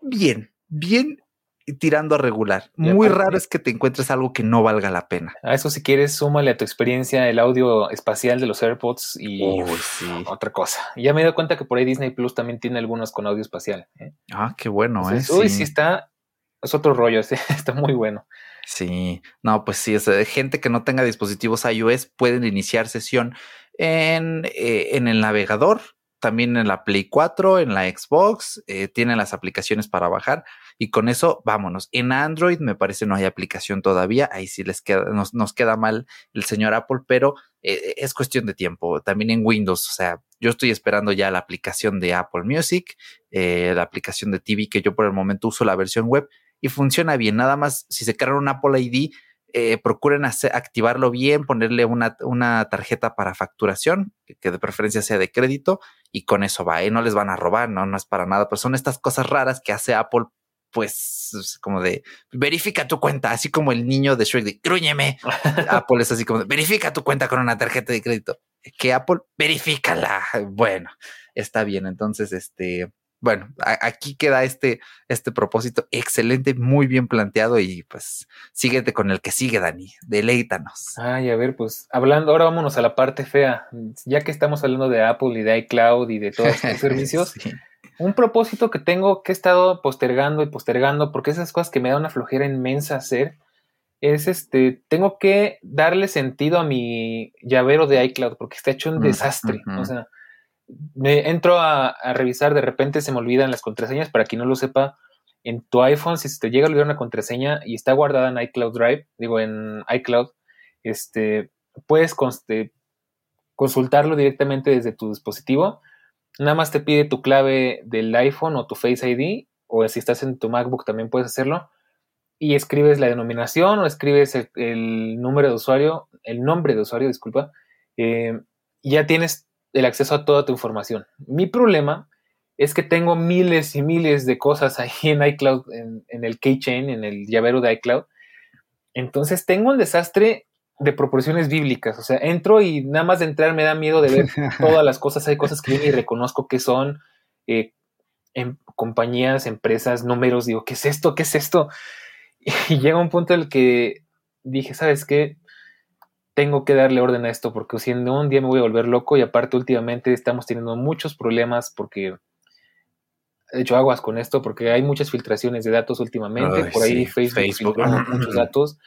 bien, bien tirando a regular. Muy raro es que te encuentres algo que no valga la pena. A eso si quieres, súmale a tu experiencia el audio espacial de los AirPods y otra cosa. ya me he dado cuenta que por ahí Disney Plus también tiene algunos con audio espacial. ¿eh? Ah, qué bueno, ¿eh? Uy, sí. está, es otro rollo, está muy bueno. Sí, no, pues sí, es gente que no tenga dispositivos iOS pueden iniciar sesión en, eh, en el navegador, también en la Play 4, en la Xbox, eh, tienen las aplicaciones para bajar y con eso vámonos. En Android me parece no hay aplicación todavía, ahí sí les queda, nos, nos queda mal el señor Apple, pero eh, es cuestión de tiempo. También en Windows, o sea, yo estoy esperando ya la aplicación de Apple Music, eh, la aplicación de TV que yo por el momento uso la versión web y funciona bien. Nada más si se carga un Apple ID, eh, procuren activarlo bien, ponerle una, una tarjeta para facturación, que, de preferencia sea de crédito, y con eso va, ¿eh? no les van a robar, no, no es para nada, pero son estas cosas raras que hace Apple, pues como de verifica tu cuenta, así como el niño de Shrek de grúñeme. Apple es así como de verifica tu cuenta con una tarjeta de crédito. Que Apple verifícala. Bueno, está bien. Entonces, este, bueno, aquí queda este, este propósito excelente, muy bien planteado y pues síguete con el que sigue, Dani, deleítanos. Ay, a ver, pues hablando, ahora vámonos a la parte fea, ya que estamos hablando de Apple y de iCloud y de todos estos servicios, un propósito que tengo que he estado postergando y postergando, porque esas cosas que me da una flojera inmensa hacer, es este, tengo que darle sentido a mi llavero de iCloud, porque está hecho un desastre, o sea me entro a, revisar, de repente se me olvidan las contraseñas, para quien no lo sepa, en tu iPhone, si te llega a olvidar una contraseña y está guardada en iCloud Drive, digo en iCloud, este, puedes consultarlo directamente desde tu dispositivo. Nada más te pide tu clave del iPhone o tu Face ID, o si estás en tu MacBook también puedes hacerlo. Y escribes la denominación o escribes el, número de usuario, el nombre de usuario, disculpa. Eh, ya tienes el acceso a toda tu información. Mi problema es que tengo miles y miles de cosas ahí en iCloud, en, el keychain, en el llavero de iCloud. Entonces tengo un desastre de proporciones bíblicas. O sea, entro y nada más de entrar me da miedo de ver todas las cosas. Hay cosas que yo ni reconozco que son eh, en compañías, empresas, números. Digo, ¿qué es esto? ¿Qué es esto? Y llega un punto en el que dije, ¿sabes qué? Tengo que darle orden a esto porque si no un día me voy a volver loco y aparte últimamente estamos teniendo muchos problemas porque he hecho aguas con esto porque hay muchas filtraciones de datos últimamente, por ahí Facebook, muchos datos.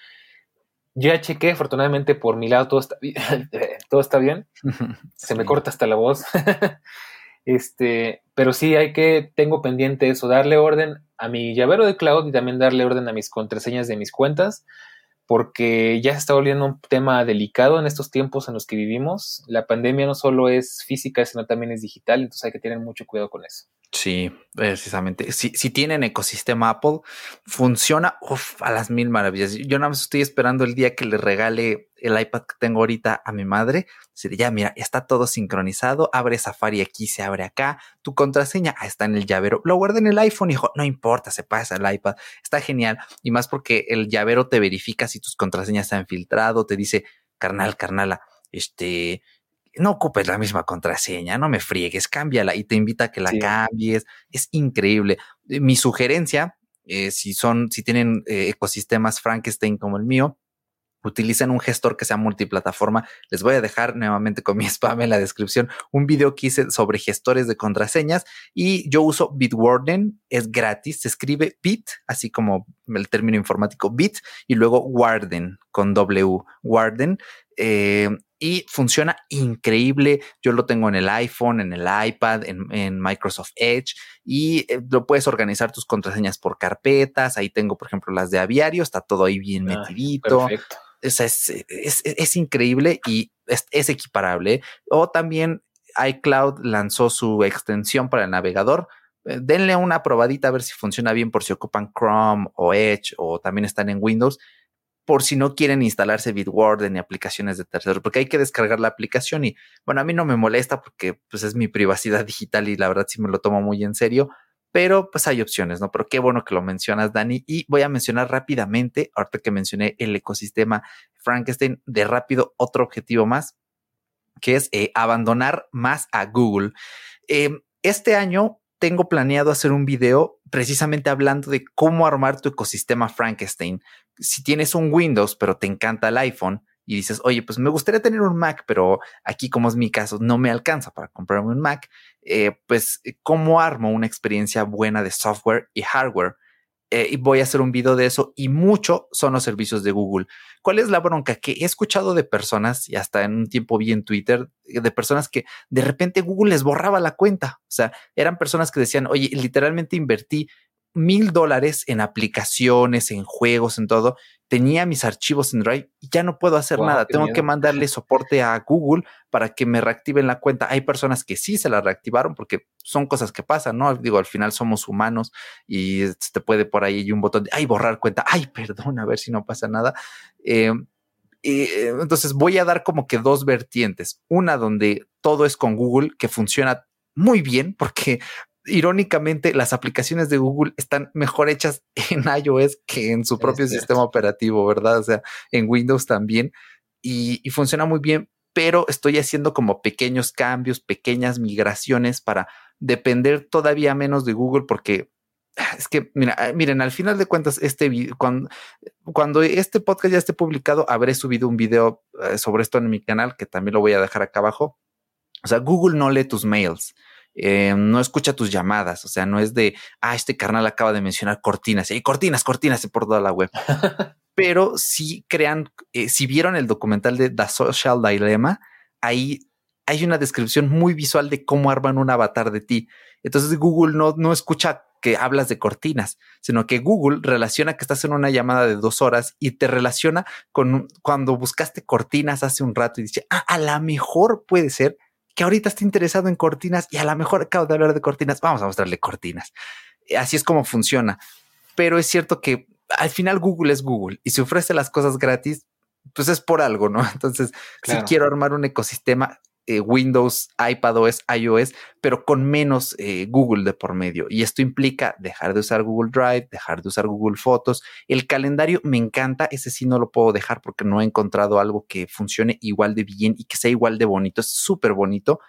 Ya chequé, afortunadamente por mi lado todo está bien, todo está bien. Se me corta hasta la voz. este, pero sí hay que tengo pendiente eso, darle orden a mi llavero de cloud y también darle orden a mis contraseñas de mis cuentas porque ya se está volviendo un tema delicado en estos tiempos en los que vivimos. La pandemia no solo es física, sino también es digital, entonces hay que tener mucho cuidado con eso. Sí, precisamente. Si, si tienen ecosistema Apple, funciona a las mil maravillas. Yo nada más estoy esperando el día que le regale el iPad que tengo ahorita a mi madre. ya, mira, está todo sincronizado. Abre Safari aquí, se abre acá. Tu contraseña está en el llavero. Lo guardé en el iPhone, hijo. No importa, se pasa el iPad. Está genial. Y más porque el llavero te verifica si tus contraseñas se han filtrado. Te dice, carnal, carnala, este, no ocupes la misma contraseña, no me friegues, cámbiala y te invita a que la cambies. Es increíble. Eh, mi sugerencia, eh, si son, si tienen eh, ecosistemas Frankenstein como el mío, utilicen un gestor que sea multiplataforma. Les voy a dejar nuevamente con mi spam en la descripción un video que hice sobre gestores de contraseñas y yo uso Bitwarden, es gratis, se escribe Bit, así como el término informático Bit y luego Warden con W, Warden. Eh, y funciona increíble. Yo lo tengo en el iPhone, en el iPad, en, Microsoft Edge y eh, lo puedes organizar tus contraseñas por carpetas. Ahí tengo, por ejemplo, las de aviario, está todo ahí bien metidito. Es, es, increíble y es, equiparable. O también iCloud lanzó su extensión para el navegador. Eh, denle una probadita a ver si funciona bien por si ocupan Chrome o Edge o también están en Windows por si no quieren instalarse Bitwarden y aplicaciones de terceros, porque hay que descargar la aplicación y bueno, a mí no me molesta porque pues es mi privacidad digital y la verdad sí me lo tomo muy en serio, pero pues hay opciones, ¿no? Pero qué bueno que lo mencionas, Dani. Y voy a mencionar rápidamente, ahorita que mencioné el ecosistema Frankenstein, de rápido otro objetivo más, que es eh, abandonar más a Google. Em, este año tengo planeado hacer un video precisamente hablando de cómo armar tu ecosistema Frankenstein. Si tienes un Windows, pero te encanta el iPhone, y dices, oye, pues me gustaría tener un Mac, pero aquí como es mi caso, no me alcanza para comprarme un Mac, eh, pues cómo armo una experiencia buena de software y hardware. Eh, y voy a hacer un video de eso y mucho son los servicios de Google. ¿Cuál es la bronca? Que he escuchado de personas y hasta en un tiempo vi en Twitter de personas que de repente Google les borraba la cuenta. O sea, eran personas que decían, oye, literalmente invertí mil dólares en aplicaciones, en juegos, en todo. Tenía mis archivos en Drive y ya no puedo hacer nada. Tengo que mandarle soporte a Google para que me reactiven la cuenta. Hay personas que sí se la reactivaron porque son cosas que pasan, ¿no? Digo, al final somos humanos y te puede por ahí un botón de, ay, borrar cuenta. Ay, perdón, a ver si no pasa nada. Eh, eh, entonces voy a dar como que dos vertientes. Una donde todo es con Google, que funciona muy bien porque irónicamente, las aplicaciones de Google están mejor hechas en iOS que en su propio sistema operativo, ¿verdad? O sea, en Windows también. Y, funciona muy bien, pero estoy haciendo como pequeños cambios, pequeñas migraciones para depender todavía menos de Google porque es que, mira, ah, miren, al final de cuentas, este cuando, cuando este podcast ya esté publicado, habré subido un video eh, sobre esto en mi canal, que también lo voy a dejar acá abajo. O sea, Google no lee tus mails. Eh, no escucha tus llamadas, o sea, no es de, ah, este carnal acaba de mencionar cortinas, y cortinas, cortinas por toda la web. Pero si crean, eh, si vieron el documental de The Social Dilemma, ahí hay una descripción muy visual de cómo arman un avatar de ti. Entonces Google no, no escucha que hablas de cortinas, sino que Google relaciona que estás en una llamada de dos horas y te relaciona con cuando buscaste cortinas hace un rato y dice, ah, a lo mejor puede ser que ahorita está interesado en cortinas y a lo mejor acabo de hablar de cortinas, vamos a mostrarle cortinas. Así es como funciona. Pero es cierto que al final Google es Google y si ofrece las cosas gratis, pues es por algo, ¿no? Entonces, si quiero armar un ecosistema, eh, Windows, iPadOS, iOS, pero con menos eh, Google de por medio. Y esto implica dejar de usar Google Drive, dejar de usar Google Fotos. El calendario me encanta, ese sí no lo puedo dejar porque no he encontrado algo que funcione igual de bien y que sea igual de bonito. Es súper bonito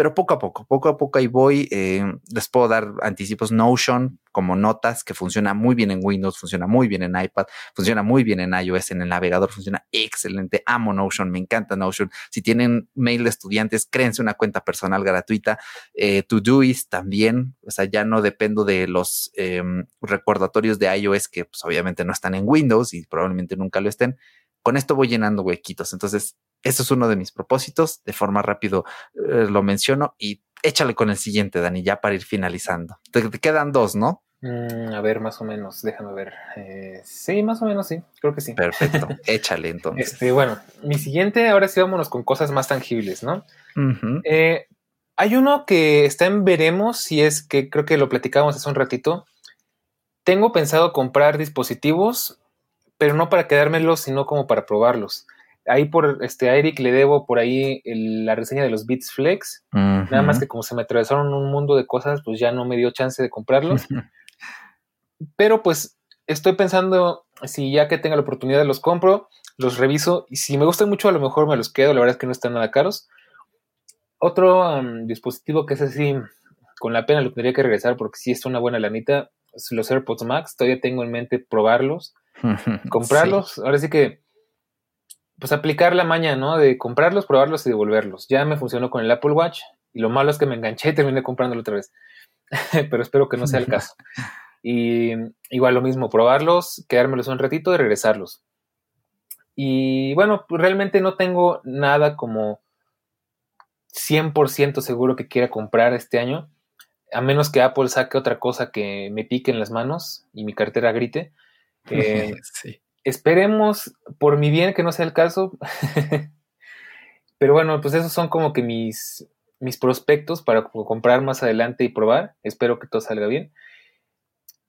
pero poco a poco, poco a poco ahí voy. Eh, les puedo dar anticipos Notion como notas que funciona muy bien en Windows, funciona muy bien en iPad, funciona muy bien en iOS, en el navegador funciona excelente. Amo Notion, me encanta Notion. Si tienen mail de estudiantes, créense una cuenta personal gratuita. Eh, Todoist también, o sea, ya no dependo de los em, recordatorios de iOS que pues, obviamente no están en Windows y probablemente nunca lo estén. Con esto voy llenando huequitos. Entonces, eso es uno de mis propósitos. De forma rápido eh, lo menciono y échale con el siguiente, Dani, ya para ir finalizando. Te, quedan dos, ¿no? Mm, a ver, más o menos, déjame ver. Eh, sí, más o menos, sí, creo que sí. Perfecto, échale entonces. Este, bueno, mi siguiente, ahora sí vámonos con cosas más tangibles, ¿no? Eh, hay uno que está en veremos, si es que creo que lo platicamos hace un ratito. Tengo pensado comprar dispositivos, pero no para quedármelos, sino como para probarlos. Ahí por este, a Eric le debo por ahí la reseña de los Beats Flex. Nada más que como se me atravesaron un mundo de cosas, pues ya no me dio chance de comprarlos. Pero pues estoy pensando si ya que tenga la oportunidad los compro, los reviso y si me gustan mucho a lo mejor me los quedo. La verdad es que no están nada caros. Otro dispositivo que es así, con la pena lo tendría que regresar porque sí es una buena lanita, los AirPods Max. Todavía tengo en mente probarlos, comprarlos. Ahora sí que pues aplicar la maña, ¿no? De comprarlos, probarlos y devolverlos. Ya me funcionó con el Apple Watch y lo malo es que me enganché y terminé comprándolo otra vez. Pero espero que no sea el caso. Y igual lo mismo, probarlos, quedármelos un ratito y regresarlos. Y bueno, realmente no tengo nada como 100% seguro que quiera comprar este año, a menos que Apple saque otra cosa que me pique en las manos y mi cartera grite. Eh, sí esperemos por mi bien que no sea el caso. Pero bueno, pues esos son como que mis, mis prospectos para comprar más adelante y probar. Espero que todo salga bien.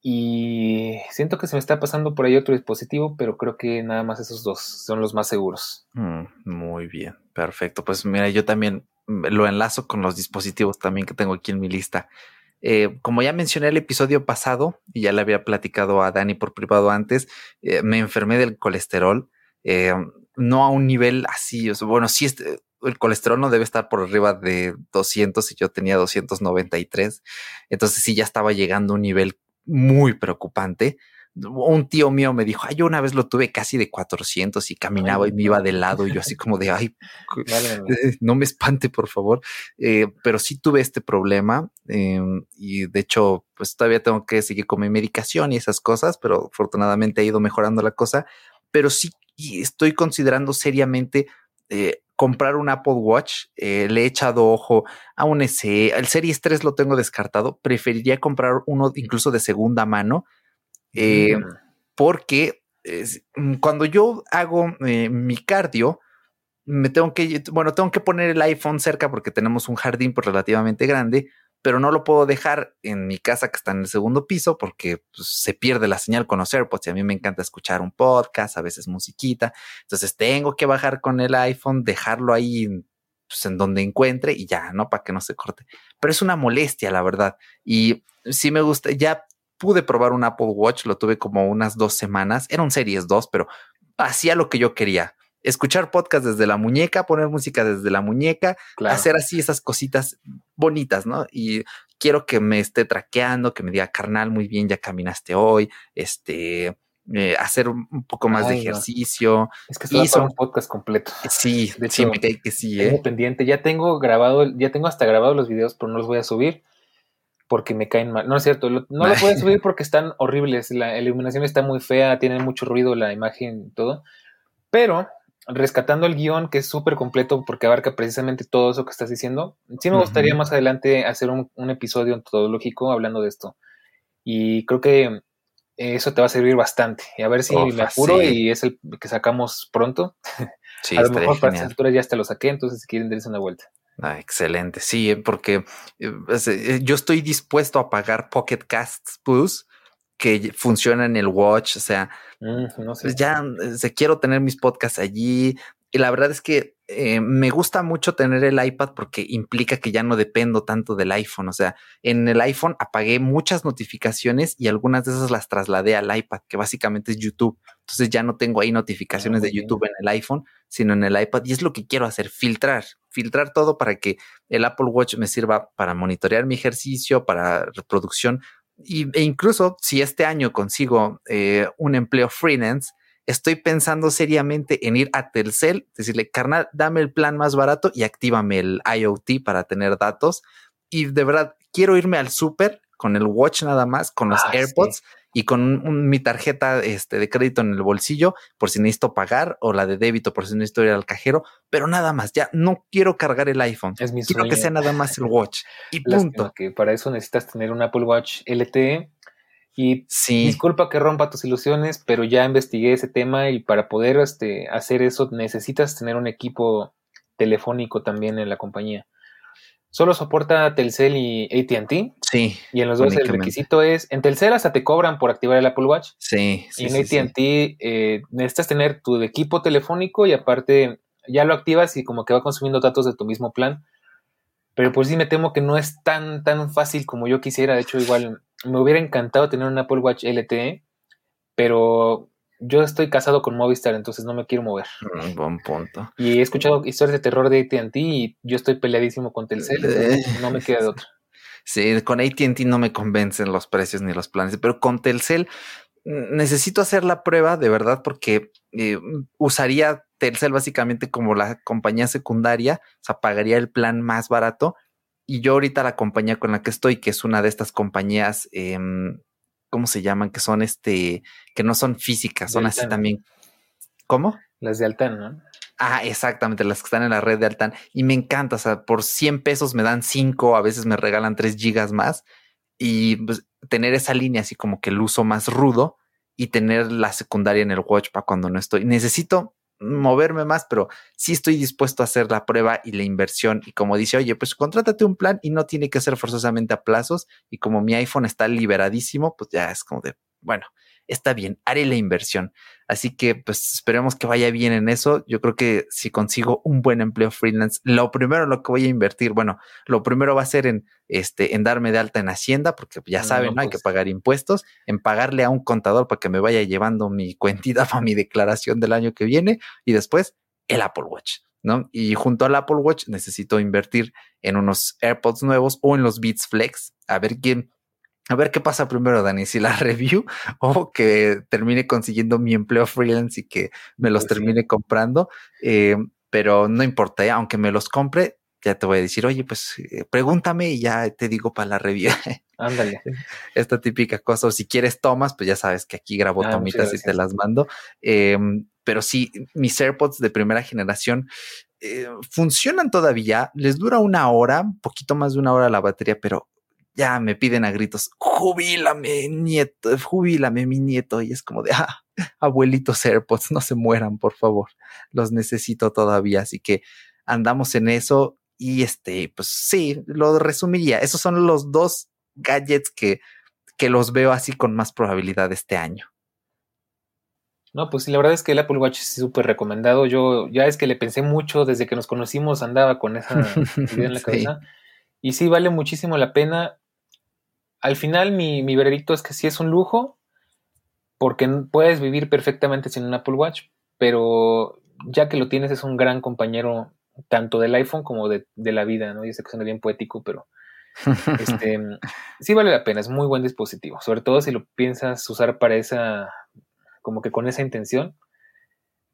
Y siento que se me está pasando por ahí otro dispositivo, pero creo que nada más esos dos son los más seguros. Mm, muy bien, perfecto. Pues mira, yo también lo enlazo con los dispositivos también que tengo aquí en mi lista. Eh, como ya mencioné el episodio pasado, y ya le había platicado a Dani por privado antes, eh, me enfermé del colesterol, eh, no a un nivel así, bueno, sí, este, el colesterol no debe estar por arriba de 200 y yo tenía 293, entonces sí ya estaba llegando a un nivel muy preocupante un tío mío me dijo, ay, yo una vez lo tuve casi de 400 y caminaba y me iba de lado y yo así como de, ay, no me espante, por favor. Eh, pero sí tuve este problema em, y de hecho, pues todavía tengo que seguir con mi medicación y esas cosas, pero afortunadamente ha ido mejorando la cosa. Pero sí estoy considerando seriamente eh, comprar un Apple Watch. Eh, le he echado ojo a un SE. El Series 3 lo tengo descartado. Preferiría comprar uno incluso de segunda mano eh, porque mm, cuando yo hago eh, mi cardio, me tengo que, bueno, tengo que poner el iPhone cerca porque tenemos un jardín pues, relativamente grande, pero no lo puedo dejar en mi casa que está en el segundo piso porque pues, se pierde la señal con los AirPods y a mí me encanta escuchar un podcast, a veces musiquita. Entonces tengo que bajar con el iPhone, dejarlo ahí pues, en donde encuentre y ya, ¿no? Para que no se corte. Pero es una molestia, la verdad. Y sí me gusta, ya pude probar un Apple Watch, lo tuve como unas dos semanas, era un Series 2, pero hacía lo que yo quería. Escuchar podcast desde la muñeca, poner música desde la muñeca, hacer así esas cositas bonitas, ¿no? Y quiero que me esté traqueando, que me diga, carnal, muy bien, ya caminaste hoy, este, eh, hacer un poco más de ejercicio. Es que hizo un podcast completo. Sí, de hecho, sí, me cae que sí. ¿eh? pendiente, ya tengo grabado, ya tengo hasta grabado los videos, pero no los voy a subir porque me caen mal. No es cierto, no lo pueden subir porque están horribles. La iluminación está muy fea, tiene mucho ruido la imagen y todo. Pero rescatando el guion, que es súper completo porque abarca precisamente todo eso que estás diciendo, sí me gustaría más adelante hacer un, episodio metodológico hablando de esto. Y creo que eso te va a servir bastante. Y a ver si me apuro y es el que sacamos pronto. Sí, a lo mejor para estas alturas ya te lo saqué, entonces si quieren darse una vuelta. Ah, excelente, sí, porque eh, eh, yo estoy dispuesto a pagar Pocket Casts Plus que funciona en el Watch, o sea, mm, no sé. Pues ya se quiero tener mis podcasts allí, y la verdad es que eh, me gusta mucho tener el iPad porque implica que ya no dependo tanto del iPhone. O sea, en el iPhone apagué muchas notificaciones y algunas de esas las trasladé al iPad, que básicamente es YouTube. Entonces ya no tengo ahí notificaciones de YouTube en el iPhone, sino en el iPad. Y es lo que quiero hacer, filtrar, filtrar todo para que el Apple Watch me sirva para monitorear mi ejercicio, para reproducción. Y, e incluso si este año consigo eh, un empleo freelance, estoy pensando seriamente en ir a Telcel, decirle, carnal, dame el plan más barato y actívame el IoT para tener datos. Y de verdad, quiero irme al súper con el watch nada más, con los ah, AirPods y con mi tarjeta este, de crédito en el bolsillo por si necesito pagar o la de débito por si necesito ir al cajero, pero nada más, ya no quiero cargar el iPhone. Es mi quiero que sea nada más el watch y punto. Que para eso necesitas tener un Apple Watch LTE y disculpa que rompa tus ilusiones, pero ya investigué ese tema y para poder este, hacer eso necesitas tener un equipo telefónico también en la compañía. Solo soporta Telcel y ATT. Sí. Y en los dos el requisito es, en Telcel hasta te cobran por activar el Apple Watch. Sí. y en ATT eh, necesitas tener tu equipo telefónico y aparte ya lo activas y como que va consumiendo datos de tu mismo plan. Pero pues sí me temo que no es tan, tan fácil como yo quisiera. De hecho, igual me hubiera encantado tener un Apple Watch LTE, pero yo estoy casado con Movistar, entonces no me quiero mover. Un mm, buen punto. Y he escuchado historias de terror de ATT y yo estoy peleadísimo con Telcel, eh. no me queda de otra. Sí, con ATT no me convencen los precios ni los planes, pero con Telcel mm, necesito hacer la prueba de verdad porque eh, usaría Telcel básicamente como la compañía secundaria, o sea, pagaría el plan más barato y yo ahorita la compañía con la que estoy, que es una de estas compañías, em, ¿cómo se llaman? Que son este, que no son físicas, son así también. ¿Cómo? Las de Altan, ¿no? Ah, exactamente, las que están en la red de Altan. Y me encanta, o sea, por 100 pesos me dan 5, a veces me regalan 3 gigas más. Y pues, tener esa línea así como que el uso más rudo y tener la secundaria en el watch para cuando no estoy. Necesito moverme más, pero sí estoy dispuesto a hacer la prueba y la inversión. Y como dice, oye, pues contrátate un plan y no tiene que ser forzosamente a plazos. Y como mi iPhone está liberadísimo, pues ya es como de, bueno, está bien, haré la inversión. Así que pues esperemos que vaya bien en eso. Yo creo que si consigo un buen empleo freelance, lo primero lo que voy a invertir, bueno, lo primero va a ser en este en darme de alta en Hacienda, porque ya saben, ¿no? hay que pues. pagar impuestos, en pagarle a un contador para que me vaya llevando mi cuentita para mi declaración del año que viene y después el Apple Watch. ¿no? Y junto al Apple Watch necesito invertir en unos AirPods nuevos o en los Beats Flex, a ver quién, a ver qué pasa primero, Dani, si la review o que termine consiguiendo mi empleo freelance y que me los pues termine comprando. Eh, pero no importa, ¿eh? aunque me los compre, ya te voy a decir, oye, pues eh, pregúntame y ya te digo para la review. Ándale. Esta típica cosa, o si quieres tomas, pues ya sabes que aquí grabo ah, tomitas y te las mando. Em, pero sí, mis AirPods de primera generación eh, funcionan todavía, les dura una hora, un poquito más de una hora la batería, pero ya me piden a gritos, jubílame, nieto, jubílame, mi nieto. Y es como de, ah, abuelitos AirPods, no se mueran, por favor. Los necesito todavía. Así que andamos en eso. Y este, pues sí, lo resumiría. Esos son los dos gadgets que, que los veo así con más probabilidad este año. No, pues la verdad es que el Apple Watch es súper recomendado. Yo ya es que le pensé mucho desde que nos conocimos, andaba con esa idea en la cabeza. Y sí, vale muchísimo la pena. Al final, mi, mi veredicto es que sí es un lujo, porque puedes vivir perfectamente sin un Apple Watch, pero ya que lo tienes, es un gran compañero tanto del iPhone como de, de la vida, ¿no? Yo sé que suena bien poético, pero este, sí vale la pena, es muy buen dispositivo, sobre todo si lo piensas usar para esa como que con esa intención,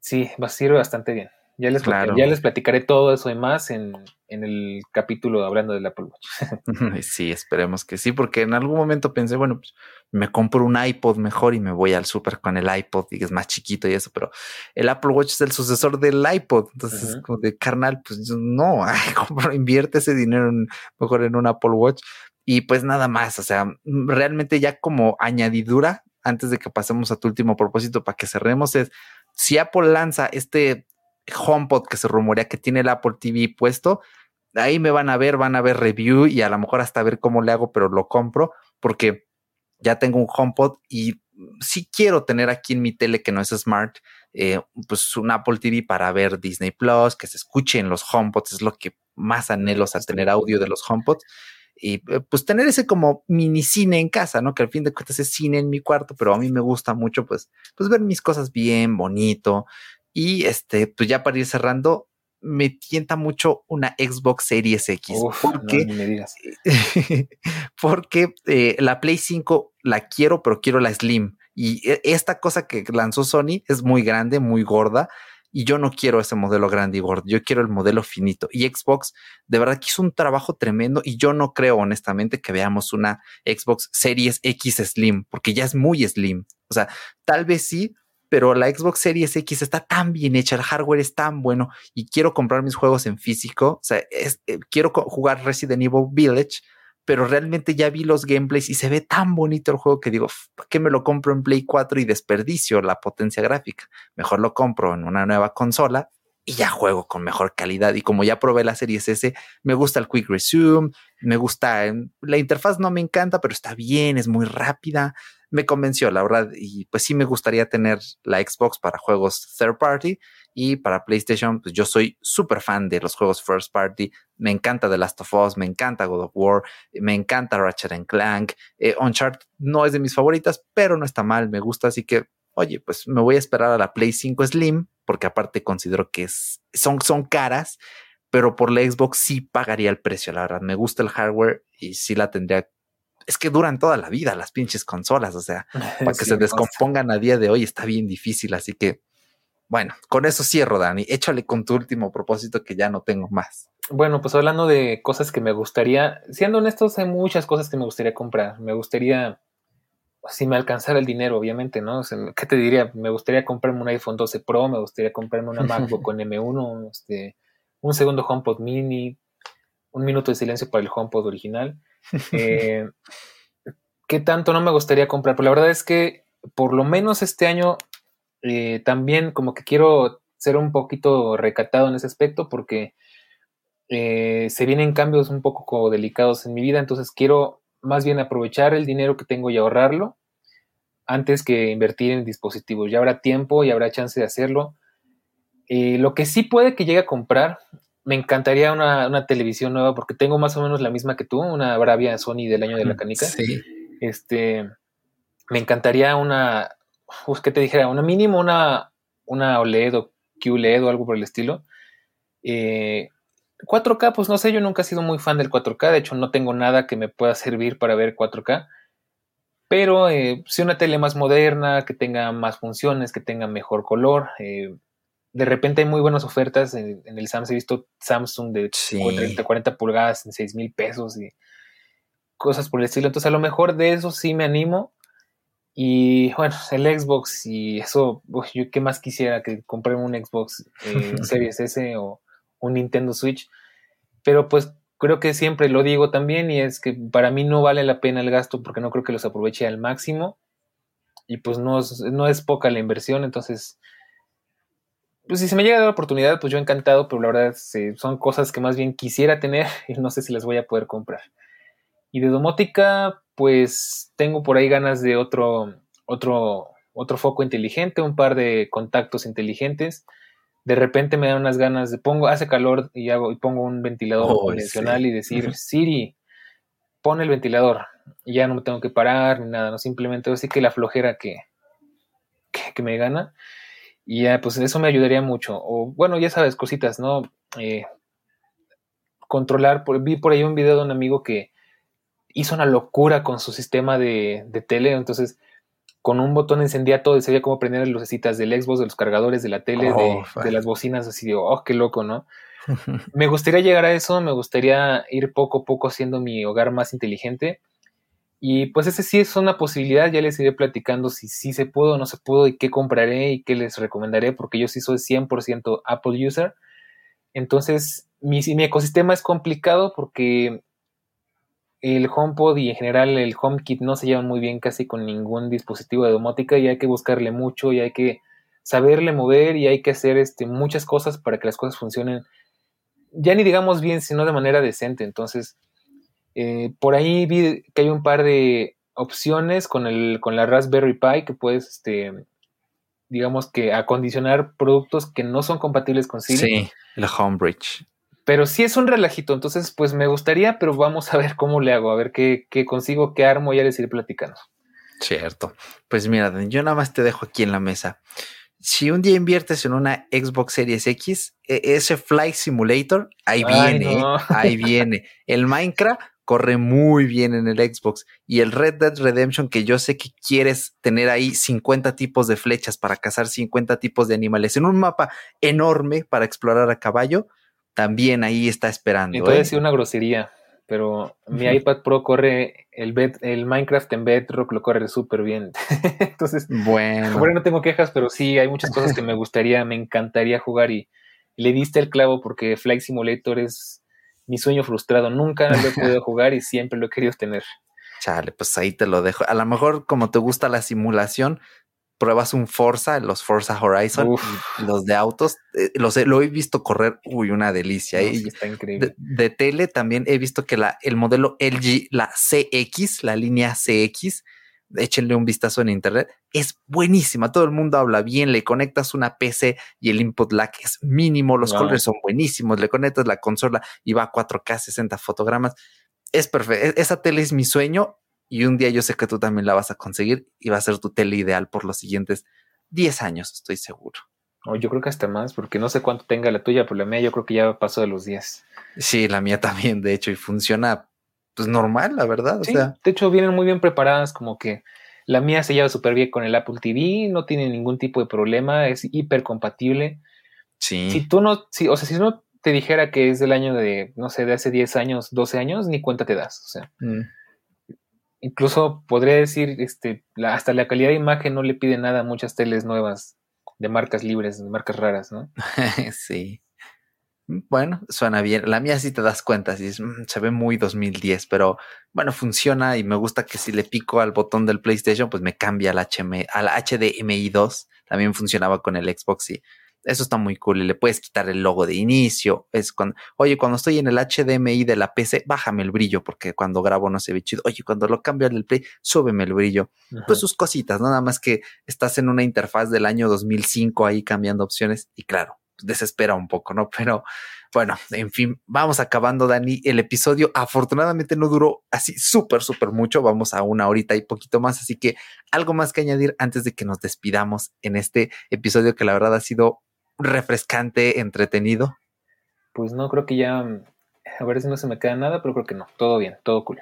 sí, va, sirve bastante bien. Ya les, ya les platicaré todo eso y más en, el capítulo hablando del Apple Watch. sí, esperemos que sí, porque en algún momento pensé, bueno, pues me compro un iPod mejor y me voy al súper con el iPod y es más chiquito y eso, pero el Apple Watch es el sucesor del iPod. Entonces, como de carnal, pues no, invierte ese dinero mejor en un Apple Watch. Y pues nada más, o sea, realmente ya como añadidura antes de que pasemos a tu último propósito para que cerremos es si Apple lanza este HomePod que se rumorea que tiene el Apple TV puesto, ahí me van a ver, van a ver review y a lo mejor hasta ver cómo le hago, pero lo compro porque ya tengo un HomePod y si quiero tener aquí en mi tele que no es smart, eh, pues un Apple TV para ver Disney Plus, que se escuche en los HomePods, es lo que más anhelo, al tener audio de los HomePods y eh, pues tener ese como mini cine en casa, ¿no? Que al fin de cuentas es cine en mi cuarto, pero a mí me gusta mucho pues, pues ver mis cosas bien, bonito. Y este, pues ya para ir cerrando, me tienta mucho una Xbox Series X. porque, me digas. porque eh, la Play 5 la quiero, pero quiero la Slim. Y e, esta cosa que lanzó Sony es muy grande, muy gorda y yo no quiero ese modelo grande y gordo, yo quiero el modelo finito. Y Xbox de verdad que hizo un trabajo tremendo y yo no creo honestamente que veamos una Xbox Series X Slim, porque ya es muy slim. O sea, tal vez sí, pero la Xbox Series X está tan bien hecha, el hardware es tan bueno y quiero comprar mis juegos en físico. O sea, eh, quiero jugar Resident Evil Village pero realmente ya vi los gameplays y se ve tan bonito el juego que digo, ¿para qué me lo compro en Play 4 y desperdicio la potencia gráfica? Mejor lo compro en una nueva consola y ya juego con mejor calidad. Y como ya probé la serie S, me gusta el Quick Resume, me gusta, la interfaz no me encanta, pero está bien, es muy rápida. Me convenció, la verdad, y pues sí me gustaría tener la Xbox para juegos third party y para PlayStation, pues yo soy súper fan de los juegos first party. Me encanta The Last of Us, me encanta God of War, me encanta Ratchet and Clank. Eh, Uncharted no es de mis favoritas, pero no está mal, me gusta. Así que, oye, pues me voy a esperar a la Play 5 Slim, porque aparte considero que es, son, son caras, pero por la Xbox sí pagaría el precio, la verdad. Me gusta el hardware y sí la tendría es que duran toda la vida las pinches consolas, o sea, para que se descompongan a día de hoy está bien difícil, así que bueno, con eso cierro, Dani. Échale con tu último propósito que ya no tengo más. Bueno, pues hablando de cosas que me gustaría, siendo honestos, hay muchas cosas que me gustaría comprar. Me gustaría, si me alcanzara el dinero, obviamente, ¿no? ¿Qué te diría? Me gustaría comprarme un iPhone 12 Pro, me gustaría comprarme una MacBook con M1, este, un segundo HomePod mini, un minuto de silencio para el HomePod original. Eh, ¿Qué tanto no me gustaría comprar? Pues la verdad es que por lo menos este año eh, también como que quiero ser un poquito recatado en ese aspecto porque eh, se vienen cambios un poco delicados en mi vida, entonces quiero más bien aprovechar el dinero que tengo y ahorrarlo antes que invertir en dispositivos. Ya habrá tiempo y habrá chance de hacerlo. Lo que sí puede que llegue a comprar, me encantaría una, televisión nueva porque tengo más o menos la misma que tú, una Bravia Sony del año de la canica. Sí. Este, me encantaría una, pues, ¿qué te dijera? Una mínimo, una, una OLED o QLED o algo por el estilo. 4K, eh, pues no sé, yo nunca he sido muy fan del 4K, de hecho no tengo nada que me pueda servir para ver 4K, pero eh, si una tele más moderna, que tenga más funciones, que tenga mejor color, eh, de repente hay muy buenas ofertas en, el Samsung, he visto Samsung de 30, 40 pulgadas en 6 mil pesos y cosas por el estilo, entonces a lo mejor de eso sí me animo, y bueno, el Xbox y eso, yo qué más quisiera que comprar un Xbox eh, Series S o un Nintendo Switch. Pero pues creo que siempre lo digo también y es que para mí no vale la pena el gasto porque no creo que los aproveche al máximo. Y pues no no es poca la inversión, entonces pues si se me llega a dar la oportunidad, pues yo encantado, pero la verdad son cosas que más bien quisiera tener y no sé si las voy a poder comprar. Y de domótica, pues tengo por ahí ganas de otro, otro, otro foco inteligente, un par de contactos inteligentes. De repente me dan unas ganas de pongo, hace calor y hago y pongo un ventilador convencional y decir, Siri, pon el ventilador. Y ya no me tengo que parar ni nada, no simplemente así que la flojera que, que, me gana. Y ya, pues eso me ayudaría mucho. O bueno, ya sabes, cositas, ¿no? Eh, controlar, vi por ahí un video de un amigo que hizo una locura con su sistema de, tele, entonces con un botón encendía todo y sabía cómo prender las lucecitas del Xbox, de los cargadores, de la tele, de, oh, las bocinas, así de, oh, qué loco, ¿no? me gustaría llegar a eso, me gustaría ir poco a poco haciendo mi hogar más inteligente. Y pues ese sí es una posibilidad, ya les iré platicando si sí se pudo o no se pudo y qué compraré y qué les recomendaré, porque yo sí soy 100% Apple user. Entonces, mi, mi ecosistema es complicado porque el HomePod y en general el HomeKit no se llevan muy bien casi con ningún dispositivo de domótica y hay que buscarle mucho y hay que saberle mover y hay que hacer este, muchas cosas para que las cosas funcionen, ya ni digamos bien, sino de manera decente. Entonces, eh, por ahí vi que hay un par de opciones con, el, con la Raspberry Pi que puedes, este, digamos que acondicionar productos que no son compatibles con Siri. Sí, el Homebridge. Pero sí es un relajito, entonces pues me gustaría, pero vamos a ver cómo le hago, a ver qué, consigo, qué armo, ya les iré platicando. Cierto. Pues mira, yo nada más te dejo aquí en la mesa. Si un día inviertes en una Xbox Series X, e, ese Flight Simulator, ahí viene, ¿eh? ahí viene. El Minecraft corre muy bien en el Xbox y el Red Dead Redemption que yo sé que quieres tener ahí 50 tipos de flechas para cazar 50 tipos de animales en un mapa enorme para explorar a caballo, también ahí está esperando. Entonces, ¿eh? una grosería, pero mi iPad Pro corre el, el Minecraft en Bedrock, lo corre súper bien. Entonces, bueno. bueno, no tengo quejas, pero sí, hay muchas cosas que me gustaría, me encantaría jugar y, le diste el clavo porque Flight Simulator es mi sueño frustrado. Nunca lo he podido jugar y siempre lo he querido tener. Chale, pues ahí te lo dejo. A lo mejor como te gusta la simulación, pruebas un Forza, los Forza Horizon, los de autos, eh, los lo he visto correr, uy, una delicia. ¿eh? está increíble. De, tele también he visto que la, el modelo LG, la CX, la línea CX, échenle un vistazo en internet, es buenísima. Todo el mundo habla bien, le conectas una PC y el input lag es mínimo, los colores son buenísimos, le conectas la consola y va a 4K 60 fotogramas. Es perfecto. E, esa tele es mi sueño y un día yo sé que tú también la vas a conseguir y va a ser tu tele ideal por los siguientes 10 años, estoy seguro. Oh, yo creo que hasta más, porque no sé cuánto tenga la tuya, pero la mía yo creo que ya pasó de los 10. Sí, la mía también, de hecho, y funciona pues normal, la verdad. Sí, de hecho, vienen muy bien preparadas, como que la mía se lleva súper bien con el Apple TV, no tiene ningún tipo de problema, es hiper compatible. Sí. Si tú no, si, o sea, si no te dijera que es del año de, no sé, de hace 10 años, 12 años, ni cuenta te das. O sea, mm incluso podría decir, este, hasta la calidad de imagen no le pide nada a muchas teles nuevas de marcas libres, de marcas raras, ¿no? sí. Bueno, suena bien. La mía sí te das cuenta, sí, mm, se ve muy 2010, pero bueno, funciona y me gusta que si le pico al botón del PlayStation, pues me cambia al, HM, al HDMI 2. También funcionaba con el Xbox y Eso está muy cool y le puedes quitar el logo de inicio. Es cuando, oye, cuando estoy en el HDMI de la PC, bájame el brillo porque cuando grabo no se ve chido. Oye, cuando lo cambio al Play, súbeme el brillo. Pues sus cositas, ¿no? nada más que estás en una interfaz del año 2005 ahí cambiando opciones y claro, desespera un poco, ¿no? Pero bueno, en fin, vamos acabando, Dani. El episodio afortunadamente no duró así súper, súper mucho. Vamos a una horita y poquito más. Así que algo más que añadir antes de que nos despidamos en este episodio que la verdad ha sido refrescante, entretenido. Pues no, creo que ya, a ver si no se me queda nada, pero creo que no. Todo bien, todo cool.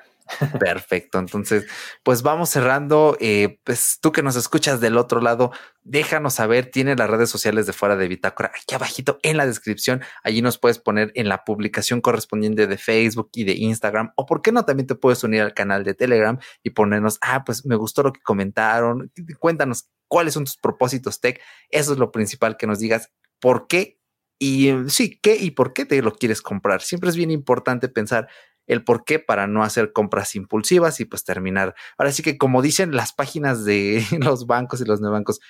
Perfecto. Entonces, pues vamos cerrando. Eh, pues tú que nos escuchas del otro lado, déjanos saber. Tiene las redes sociales de fuera de Bitácora aquí abajito en la descripción. Allí nos puedes poner en la publicación correspondiente de Facebook y de Instagram. O por qué no, también te puedes unir al canal de Telegram y ponernos, ah, pues me gustó lo que comentaron. Cuéntanos cuáles son tus propósitos tech. Eso es lo principal que nos digas. ¿Por qué? Y sí, ¿qué y por qué te lo quieres comprar? Siempre es bien importante pensar el por qué para no hacer compras impulsivas y pues terminar. Ahora sí que como dicen las páginas de los bancos y los neobancos,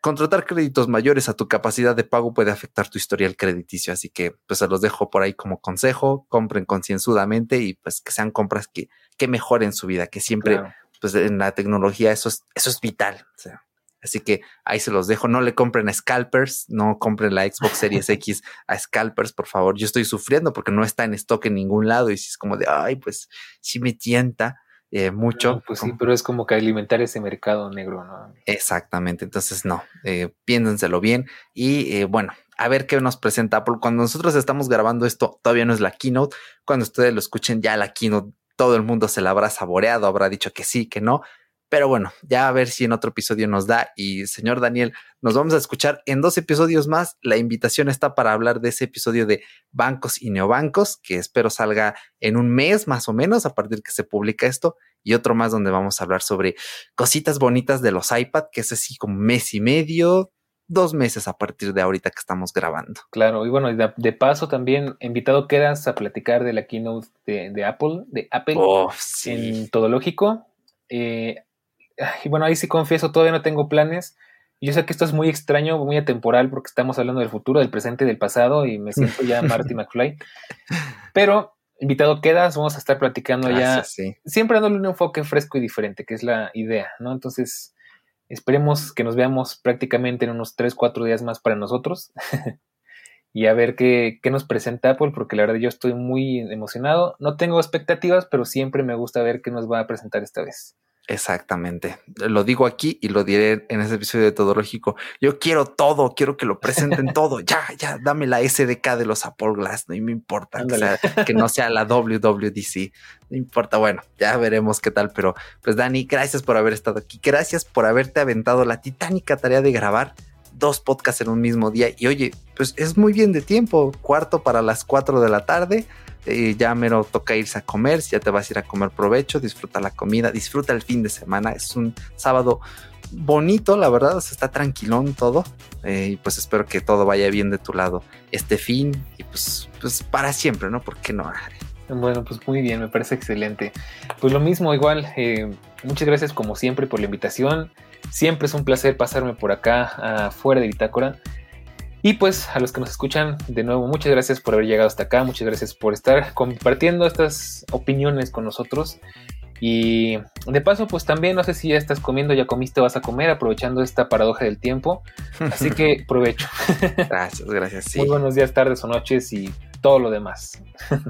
contratar créditos mayores a tu capacidad de pago puede afectar tu historial crediticio. Así que pues se los dejo por ahí como consejo, compren concienzudamente y pues que sean compras que, que mejoren su vida, que siempre pues en la tecnología eso es, eso es vital. O sea, Así que ahí se los dejo. No le compren a scalpers, no compren la Xbox Series X a scalpers, por favor. Yo estoy sufriendo porque no está en stock en ningún lado y si es como de, ay, pues sí me tienta. Eh, mucho. pues sí, pero es como que alimentar ese mercado negro, ¿no? Exactamente, entonces no, eh, piéndenselo bien y eh, bueno, a ver qué nos presenta Apple. Cuando nosotros estamos grabando esto, todavía no es la keynote, cuando ustedes lo escuchen ya la keynote, todo el mundo se la habrá saboreado, habrá dicho que sí, que no, pero bueno, ya a ver si en otro episodio nos da. Y señor Daniel, nos vamos a escuchar en dos episodios más. La invitación está para hablar de ese episodio de bancos y neobancos, que espero salga en un mes más o menos a partir que se publica esto. Y otro más donde vamos a hablar sobre cositas bonitas de los iPad, que es así como mes y medio, dos meses a partir de ahorita que estamos grabando. Claro, y bueno, de, paso también invitado quedas a platicar de la keynote de, Apple, de Apple oh, en Todo Lógico. Eh, y bueno, ahí sí confieso, todavía no tengo planes. Yo sé que esto es muy extraño, muy atemporal, porque estamos hablando del futuro, del presente y del pasado, y me siento ya Marty McFly. Pero, invitado quedas, vamos a estar platicando ya, siempre dándole un enfoque fresco y diferente, que es la idea, ¿no? Entonces, esperemos que nos veamos prácticamente en unos 3, 4 días más para nosotros. y a ver qué, qué, nos presenta Apple, porque la verdad yo estoy muy emocionado. No tengo expectativas, pero siempre me gusta ver qué nos va a presentar esta vez. Exactamente. Lo digo aquí y lo diré en ese episodio de Todo Lógico. Yo quiero todo, quiero que lo presenten todo. Ya, ya, dame la SDK de los Apple Glass, no me importa que, no sea la WWDC. No importa, bueno, ya veremos qué tal. Pero pues Dani, gracias por haber estado aquí. Gracias por haberte aventado la titánica tarea de grabar dos podcasts en un mismo día. Y oye, pues es muy bien de tiempo. Cuarto para las cuatro de la tarde eh, ya mero toca irse a comer, si ya te vas a ir a comer provecho, disfruta la comida, disfruta el fin de semana, es un sábado bonito, la verdad, está tranquilón todo, eh, y pues espero que todo vaya bien de tu lado este fin, y pues, pues para siempre, ¿no? ¿Por qué no? Bueno, pues muy bien, me parece excelente. Pues lo mismo, igual, eh, muchas gracias como siempre por la invitación. Siempre es un placer pasarme por acá afuera de Bitácora. Y pues a los que nos escuchan, de nuevo, muchas gracias por haber llegado hasta acá, muchas gracias por estar compartiendo estas opiniones con nosotros. Y de paso, pues también no sé si ya estás comiendo, ya comiste, vas a comer, aprovechando esta paradoja del tiempo. Así que provecho. Gracias, gracias. Muy buenos días, tardes o noches y todo lo demás.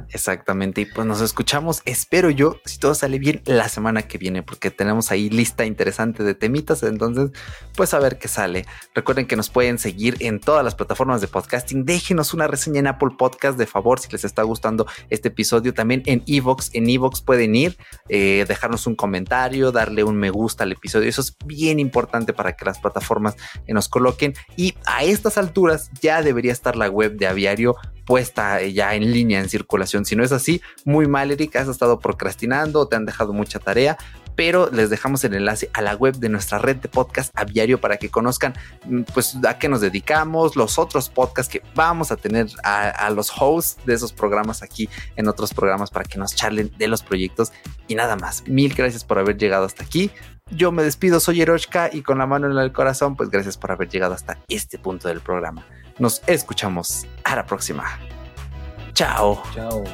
Exactamente. Y pues nos escuchamos, espero yo, si todo sale bien, la semana que viene, porque tenemos ahí lista interesante de temitas. Entonces, pues a ver qué sale. Recuerden que nos pueden seguir en todas las plataformas de podcasting. Déjenos una reseña en Apple Podcast, de favor, si les está gustando este episodio. También en Evox, en Evox pueden ir, eh, dejarnos un comentario, darle un me gusta al episodio. Eso es bien importante para que las plataformas nos coloquen. Y a estas alturas ya debería estar la web de Aviario puesta ya en línea en circulación. Si no es así, muy mal, Eric, has estado procrastinando, te han dejado mucha tarea, pero les dejamos el enlace a la web de nuestra red de podcast aviario para que conozcan mm, pues a qué nos dedicamos, los otros podcasts que vamos a tener a, los hosts de esos programas aquí en otros programas para que nos charlen de los proyectos y nada más. Mil gracias por haber llegado hasta aquí. Yo me despido, soy Eroshka y con la mano en el corazón, pues gracias por haber llegado hasta este punto del programa. Nos escuchamos a la próxima. Chao. Chao.